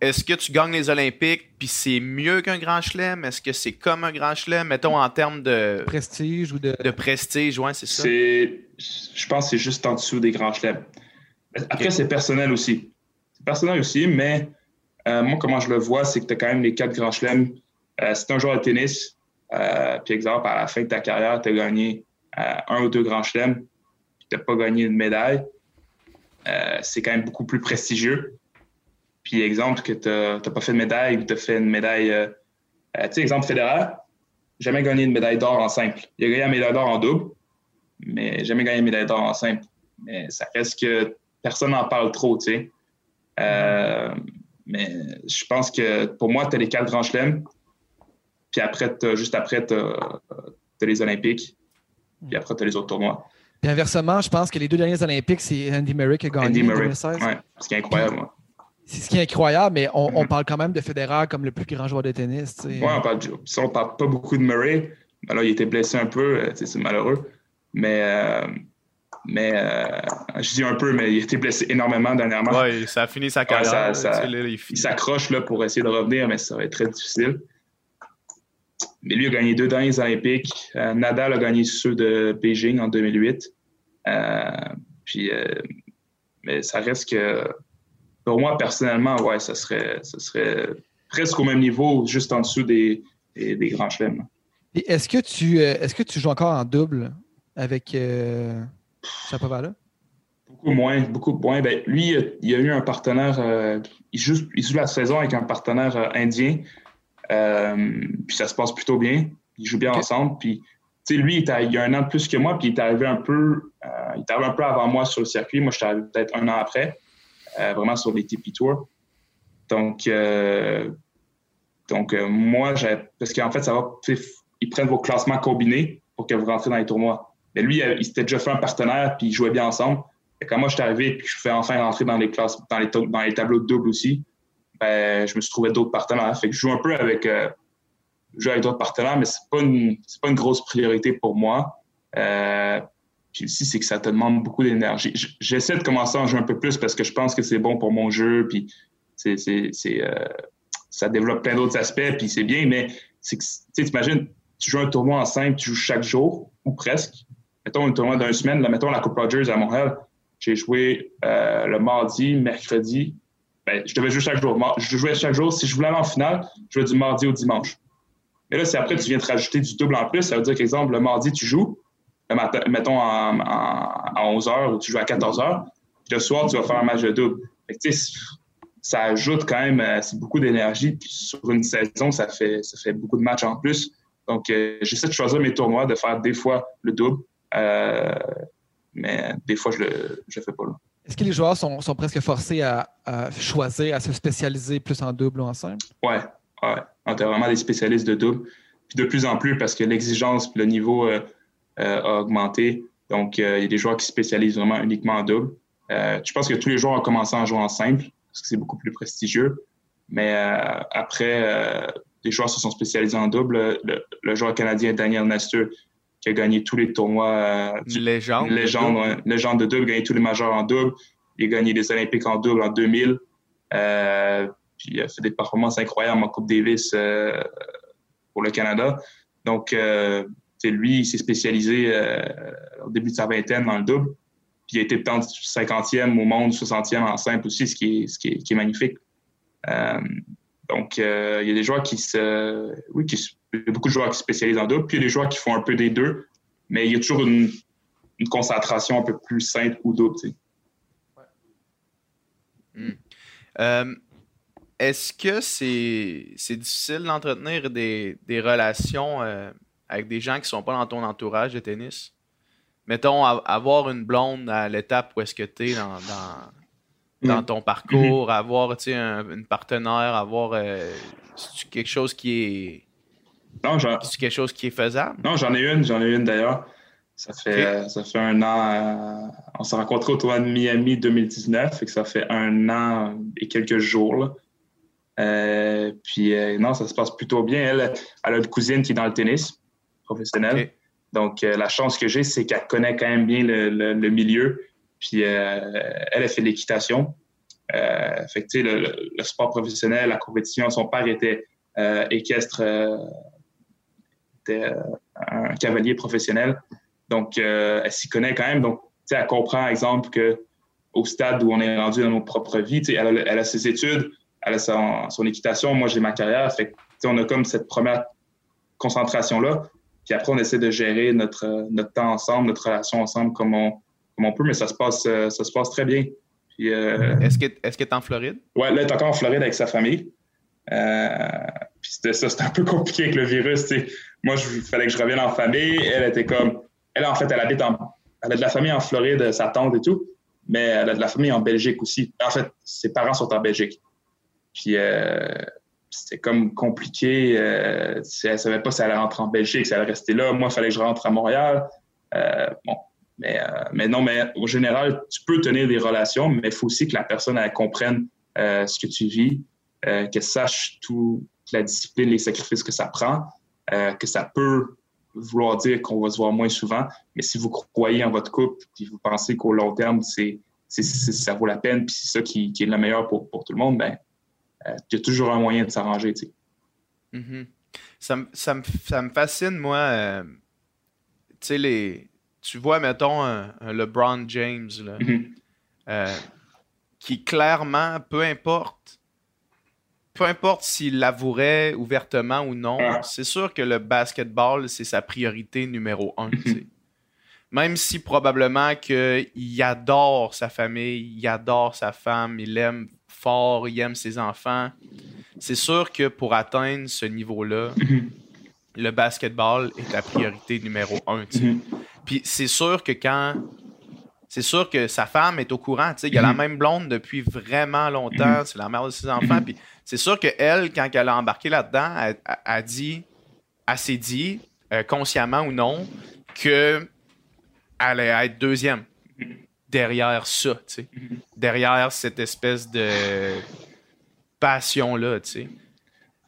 est que tu gagnes les Olympiques puis c'est mieux qu'un grand chelem? Est-ce que c'est comme un grand chelem, mettons en termes de prestige ou de, de prestige? Ouais, c'est ça. Je pense que c'est juste en dessous des grands chelems. Après, c'est personnel aussi. C'est personnel aussi, mais euh, moi, comment je le vois, c'est que tu as quand même les quatre grands chelems. Euh, tu un joueur de tennis, euh, puis exemple, à la fin de ta carrière, tu as gagné un ou deux grands chelems, puis tu n'as pas gagné une médaille, c'est quand même beaucoup plus prestigieux. Puis exemple, que tu n'as pas fait de médaille ou tu as fait une médaille. tu sais, exemple, Federer, jamais gagné une médaille d'or en simple. Il a gagné une médaille d'or en double, mais jamais gagné une médaille d'or en simple. Mais ça reste que personne n'en parle trop, tu sais. Euh, mais je pense que pour moi, tu as les quatre grands chelems. Puis après, juste après, tu as, les Olympiques. Puis après, tu as les autres tournois. Puis inversement, je pense que les deux derniers Olympiques, c'est Andy Murray qui a gagné en 2016. Ouais, ce qui est incroyable. C'est ce qui est incroyable, mais on, mm-hmm. parle quand même de Federer comme le plus grand joueur de tennis. Oui, on parle, on parle pas beaucoup de Murray. Alors, il était blessé un peu, euh, c'est malheureux. Mais euh, mais euh, je dis un peu, mais il a été blessé énormément dernièrement. Oui, ça a fini sa carrière. il s'accroche pour essayer de revenir, mais ça va être très difficile. Mais lui a gagné deux derniers Olympiques. Euh, Nadal a gagné ceux de Beijing en 2008. Euh, puis, mais ça reste que, pour moi, personnellement, ouais, ça serait, ça serait presque au même niveau, juste en dessous des, des, grands chelems. Est-ce que, tu, est-ce que tu joues encore en double avec là Beaucoup moins, beaucoup moins. Ben, lui, il a eu un partenaire, euh, il, joue, la saison avec un partenaire euh, indien, euh, puis ça se passe plutôt bien. Ils jouent bien ensemble. Puis, lui, il, a, a un an de plus que moi, puis il est arrivé un peu, il est arrivé un peu avant moi sur le circuit. Moi, je suis arrivé peut-être un an après, vraiment sur les TP Tours. Donc, donc moi, parce qu'en fait, ça va, ils prennent vos classements combinés pour que vous rentrez dans les tournois. Mais lui, il s'était déjà fait un partenaire, puis ils jouaient bien ensemble. Et quand moi, je suis arrivé, puis je fais enfin rentrer dans les classes, dans les, dans les tableaux de double aussi, ben, je me suis trouvé d'autres partenaires. Fait que je joue un peu avec, euh, avec d'autres partenaires, mais c'est pas pas une grosse priorité pour moi. Euh, puis aussi, c'est que ça te demande beaucoup d'énergie. J'essaie de commencer à en jouer un peu plus parce que je pense que c'est bon pour mon jeu, puis euh, ça développe plein d'autres aspects, puis c'est bien, mais c'est que, tu imagines, tu joues un tournoi en simple, tu joues chaque jour, ou presque mettons, un tournoi d'une semaine, mettons la Coupe Rogers à Montréal, j'ai joué euh, le mardi, mercredi. Ben, je devais jouer chaque jour. Je jouais chaque jour. Si je voulais aller en finale, je jouais du mardi au dimanche. Mais là, si après tu viens te rajouter du double en plus, ça veut dire qu'exemple, le mardi, tu joues, mettons à 11 h ou tu joues à 14 h, puis le soir, tu vas faire un match de double. ça ajoute quand même euh, beaucoup d'énergie. Puis sur une saison, ça fait, beaucoup de matchs en plus. Donc, euh, j'essaie de choisir mes tournois, de faire des fois le double, mais des fois, je ne le fais pas. Est-ce que les joueurs sont, presque forcés à, choisir, à se spécialiser plus en double ou en simple? Oui, ouais. On a vraiment des spécialistes de double. Puis de plus en plus, parce que l'exigence le niveau euh, euh, a augmenté. Donc, il y a des joueurs qui se spécialisent vraiment uniquement en double. je pense que tous les joueurs ont commencé à jouer en simple, parce que c'est beaucoup plus prestigieux. Mais après, les joueurs se sont spécialisés en double. Le, le joueur canadien Daniel Nestor qui a gagné tous les tournois. Euh, légende. Légende, ouais, légende de double, gagné tous les majeurs en double. Il a gagné les Olympiques en double en 2000. Euh, puis il a fait des performances incroyables en Coupe Davis euh, pour le Canada. Donc, euh, lui, il s'est spécialisé au début de sa vingtaine dans le double. Puis il a été peut-être 50e au monde, 60e en simple aussi, ce qui est, ce qui est, qui est magnifique. donc, il y a des joueurs qui se, oui, qui, il y a beaucoup de joueurs qui se spécialisent en double, puis il y a des joueurs qui font un peu des deux, mais il y a toujours une, concentration un peu plus simple ou double. Hmm. Euh, est-ce que c'est difficile d'entretenir des, relations euh, avec des gens qui ne sont pas dans ton entourage de tennis? Mettons, avoir une blonde à l'étape où est-ce que tu es dans, dans, ton parcours, mm-hmm. avoir une partenaire, avoir euh, quelque chose qui est non, C'est quelque chose qui est faisable? Non, j'en ai une, j'en ai une d'ailleurs. Ça fait, ça fait un an. Euh, on s'est rencontrés au tournoi de Miami 2019, et que ça fait un an et quelques jours. puis non, ça se passe plutôt bien. Elle, elle a une cousine qui est dans le tennis professionnel. Donc, la chance que j'ai, c'est qu'elle connaît quand même bien le, milieu. Puis, elle, a fait l'équitation. fait que, le, le, sport professionnel, la compétition, son père était équestre, était un cavalier professionnel. Donc, elle s'y connaît quand même. Donc, elle comprend, par exemple, que au stade où on est rendu dans notre propre vie, elle a, elle a ses études, elle a son, équitation, moi j'ai ma carrière. Fait on a comme cette première concentration-là. Puis après, on essaie de gérer notre, notre temps ensemble, notre relation ensemble comme on, comme on peut, mais ça se passe, ça se passe très bien. Euh, est-ce qu'elle est, est en Floride? Oui, là, elle est encore en Floride avec sa famille. Euh, puis c'était ça, c'était un peu compliqué avec le virus. Moi, il fallait que je revienne en famille. Elle était comme. Elle, en fait, elle habite en, elle a de la famille en Floride, sa tante et tout, mais elle a de la famille en Belgique aussi. En fait, ses parents sont en Belgique. Puis euh, c'était comme compliqué. Euh, elle ne savait pas si elle allait rentrer en Belgique, si elle allait rester là. Moi, il fallait que je rentre à Montréal. Euh, bon, mais, mais non, mais au général, tu peux tenir des relations, mais il faut aussi que la personne elle comprenne ce que tu vis, qu'elle sache toute la discipline, les sacrifices que ça prend, que ça peut vouloir dire qu'on va se voir moins souvent. Mais si vous croyez en votre couple et vous pensez qu'au long terme, c'est, ça vaut la peine puis c'est ça qui, est le meilleur pour, tout le monde, ben, euh, il y a toujours un moyen de s'arranger. Mm-hmm. ça, me fascine, moi. Euh, les. Tu vois, mettons, un, LeBron James, là, mm-hmm. euh, qui clairement, peu importe peu importe s'il l'avouerait ouvertement ou non, ah. c'est sûr que le basketball, c'est sa priorité numéro un. Même si probablement qu'il adore sa famille, il adore sa femme, il aime fort, il aime ses enfants, c'est sûr que pour atteindre ce niveau-là, le basketball est la priorité numéro un. Puis c'est sûr que quand c'est sûr que sa femme est au courant. Il a la même blonde depuis vraiment longtemps. C'est la mère de ses enfants. Puis c'est sûr qu'elle, quand elle a embarqué là-dedans, elle, a dit, elle s'est dit, euh, consciemment ou non, qu'elle allait être deuxième derrière ça, derrière cette espèce de passion-là,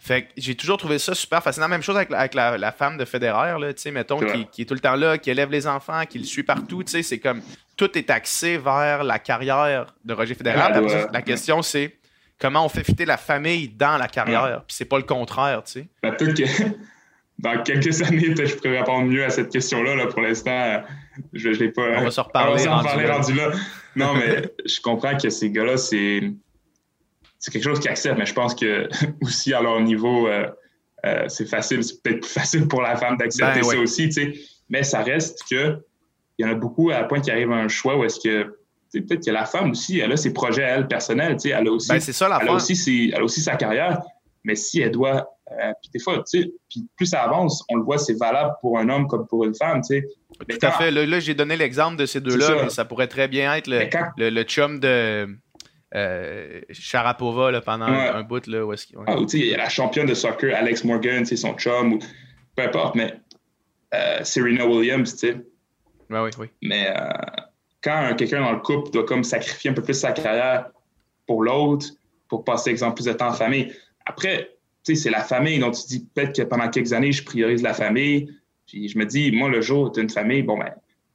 Fait que j'ai toujours trouvé ça super fascinant. Même chose avec, la, femme de Federer, là, mettons, qui, est tout le temps là, qui élève les enfants, qui le suit partout. C'est comme tout est axé vers la carrière de Roger Federer. la question, c'est comment on fait fitter la famille dans la carrière. Puis c'est pas le contraire, tu sais. Ben, peut-être que <laughs> dans quelques années, peut-être je pourrais répondre mieux à cette question-là. Là, pour l'instant, je, je l'ai pas. On va se reparler. On va rendu, rendu, là. Non, mais je comprends que ces gars-là, c'est c'est quelque chose qu'ils acceptent, mais je pense que <laughs> aussi à leur niveau, euh, euh, c'est facile, c'est peut-être plus facile pour la femme d'accepter ben ça aussi, tu sais. Mais ça reste que il y en a beaucoup à la point qu'il arrive à un choix où est-ce que peut-être que la femme aussi, elle a ses projets à elle personnels, elle a aussi, ben, ça, la elle, a aussi elle a aussi sa carrière, mais si elle doit, euh, puis des fois, tu sais, puis plus ça avance, on le voit, c'est valable pour un homme comme pour une femme, tu sais. Tout à fait. Là, j'ai donné l'exemple de ces deux-là, mais ça pourrait très bien être le, le, chum de euh, Sharapova là, pendant un, bout. Là, où est-ce ah, il y a la championne de soccer, Alex Morgan, son chum, ou peu importe, mais euh, Serena Williams, tu sais. oui, oui. Mais euh, quand quelqu'un dans le couple doit comme sacrifier un peu plus sa carrière pour l'autre, pour passer, exemple, plus de temps en famille. Après, tu sais, c'est la famille. Donc, tu dis peut-être que pendant quelques années, je priorise la famille. Puis je me dis, moi, le jour où tu as une famille, bon, ben,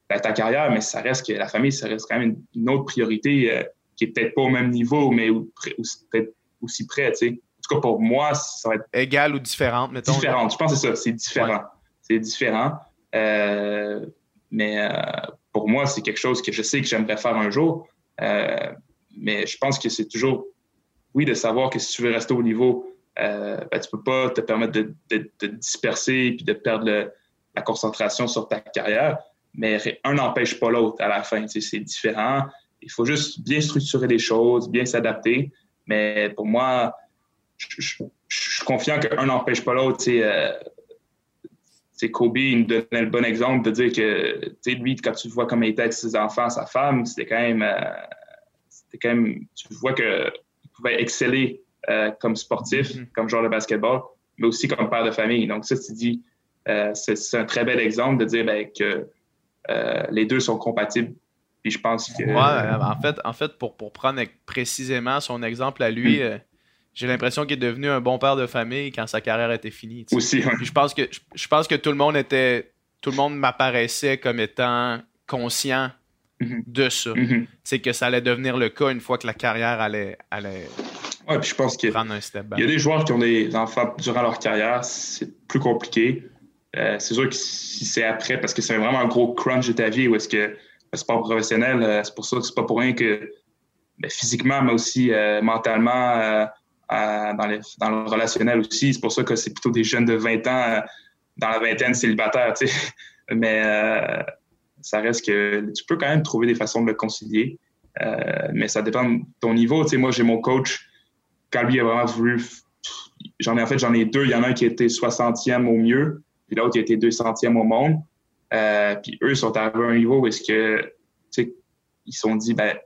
ben, ta carrière, mais ça reste que la famille, ça reste quand même une, autre priorité qui est peut-être pas au même niveau, mais peut-être aussi près, tu sais. En tout cas, pour moi, ça va être. Égal ou différente, mettons. Différente. Je pense que c'est ça. C'est différent. C'est différent. Euh, mais euh, pour moi, c'est quelque chose que je sais que j'aimerais faire un jour. Euh, mais je pense que c'est toujours, oui, de savoir que si tu veux rester au niveau, euh, ben, tu ne peux pas te permettre de, te disperser et de perdre la concentration sur ta carrière. Mais un n'empêche pas l'autre à la fin. c'est différent. Il faut juste bien structurer les choses, bien s'adapter. Mais pour moi, je, suis confiant qu'un n'empêche pas l'autre. Euh, Kobe, il nous donnait le bon exemple de dire que, lui, quand tu vois comment il était avec ses enfants, sa femme, c'était quand même, euh, c'était quand même, tu vois qu'il pouvait exceller euh, comme sportif, mm-hmm. comme joueur de basketball, mais aussi comme père de famille. Donc ça, tu dis, euh, c'est un très bel exemple de dire ben, que les deux sont compatibles. Puis je pense que. Ouais, en fait, en fait pour, pour prendre précisément son exemple à lui, mm j'ai l'impression qu'il est devenu un bon père de famille quand sa carrière était finie. tu sais. Aussi. Puis je pense que je, je pense que tout le monde était tout le monde m'apparaissait comme étant conscient Mhm. de ça. Mhm. C'est que ça allait devenir le cas une fois que la carrière allait, allait Ouais, puis je pense que prendre un step back. Il y a des joueurs qui ont des enfants durant leur carrière, c'est plus compliqué. Euh, c'est sûr que si c'est après, parce que c'est vraiment un gros crunch de ta vie, où est-ce que le sport professionnel, euh, c'est pour ça que c'est pas pour rien que ben, physiquement, mais aussi euh, mentalement, euh, dans, dans le relationnel aussi, c'est pour ça que c'est plutôt des jeunes de 20 ans, dans la vingtaine, célibataires, tu sais. <laughs> Mais ça reste que tu peux quand même trouver des façons de le concilier. Mais ça dépend de ton niveau. Tu sais, moi, j'ai mon coach, quand lui a vraiment voulu j'en ai en fait j'en ai deux. Il y en a un qui été 60e au mieux, puis l'autre qui été 200e au monde. Euh, puis eux sont arrivés à un niveau où est-ce que tu sais, ils se sont dit ben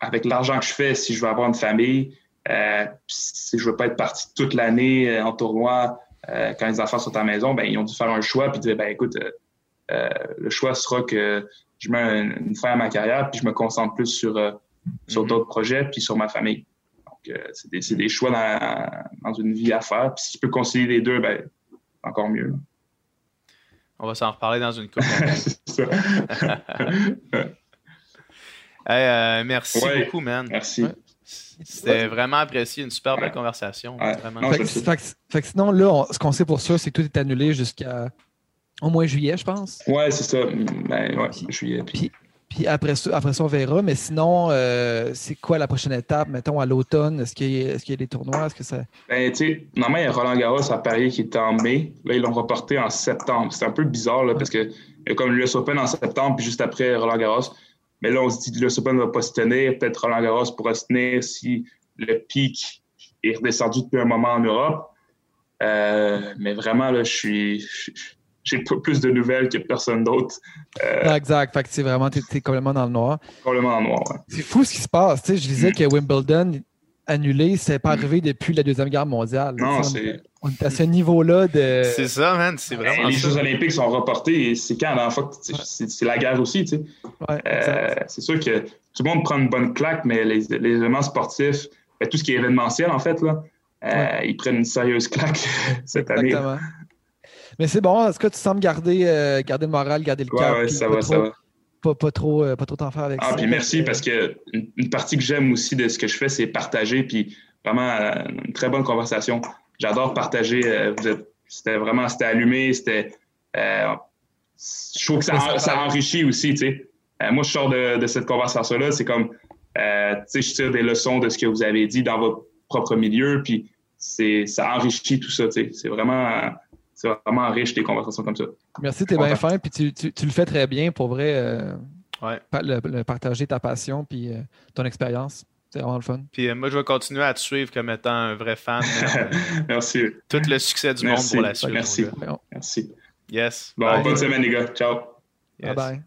avec l'argent que je fais, si je veux avoir une famille, euh, si je veux pas être parti toute l'année euh, en tournoi euh, quand les enfants sont à la maison, ben ils ont dû faire un choix puis dire ben écoute, euh, le choix sera que je mets une, une fin à ma carrière puis je me concentre plus sur euh, sur Mhm. d'autres projets puis sur ma famille. Donc, euh, c'est des, c'est des choix dans, dans une vie à faire. Puis si tu peux concilier les deux, ben, encore mieux. là. On va s'en reparler dans une couple. <laughs> <laughs> Hey, euh, merci Ouais. beaucoup, man. Merci. Ouais. C'était vraiment apprécié, une super belle conversation. Ouais. Non, Fait fait que- fait que sinon, là, on- ce qu'on sait pour ça, c'est que tout est annulé jusqu'à au mois de juillet, je pense. Ouais, c'est ça. Ben, ouais, Puis- juillet. Puis, Puis après ça, après ça, on verra. Mais sinon, euh, c'est quoi la prochaine étape, mettons, à l'automne? Est-ce qu'il y, a- des tournois? Est-ce que ça. ben, tu sais, normalement, il y a Roland Garros à Paris qui était en mai. Là, ils l'ont reporté en septembre. C'est un peu bizarre, là, parce que il y a comme l'US Open en septembre, puis juste après Roland Garros. Mais là, on se dit que l'US Open ne va pas se tenir. Peut-être Roland Garros pourra se tenir si le pic est redescendu depuis un moment en Europe. Euh, mais vraiment, là, je suis. J'ai plus de nouvelles que personne d'autre. Euh, Non, exact. Fait que c'est vraiment, t'es, t'es complètement dans le noir. Complètement en noir. ouais. C'est fou ce qui se passe. Tu sais, je disais Mm. que Wimbledon annulé, c'est pas arrivé depuis la Deuxième Guerre mondiale. Non, Tu c'est. on, est à ce niveau-là de. C'est ça, man. C'est Ben, vraiment les ça. Jeux Olympiques sont reportés et c'est quand la dernière fois tu c'est la guerre aussi, tu sais. Ouais, Euh, c'est sûr que tout le monde prend une bonne claque, mais les, les événements sportifs, ben, tout ce qui est événementiel, en fait, là, euh, ils prennent une sérieuse claque <laughs> cette année. Mais c'est bon. Est-ce que tu sembles garder, euh, garder le moral, garder le Ouais, cap? ouais, puis ça pas va, trop, ça va. Pas, pas trop, euh, pas trop t'en faire avec Ah, ça. puis merci parce que une, partie que j'aime aussi de ce que je fais, c'est partager, puis vraiment euh, une très bonne conversation. J'adore partager. c'était vraiment, c'était allumé, c'était. je trouve que ça, ça enrichit aussi, tu sais. Moi, je sors de, de cette conversation-là, c'est comme, tu sais, je tire des leçons de ce que vous avez dit dans votre propre milieu, puis c'est, ça enrichit tout ça, tu sais. C'est vraiment, c'est vraiment riche des conversations comme ça. Merci, t'es bien fin, puis tu, tu- tu le fais très bien pour vrai. euh, Ouais. pa- le- le partager ta passion puis euh, ton expérience. C'est vraiment le fun. Puis euh, moi, je vais continuer à te suivre comme étant un vrai fan. <laughs> Merci. Tout le succès du Merci. monde pour la suite. Merci. Merci. Yes. Bon, Bye. bonne semaine, les gars. Ciao. Yes. Bye bye.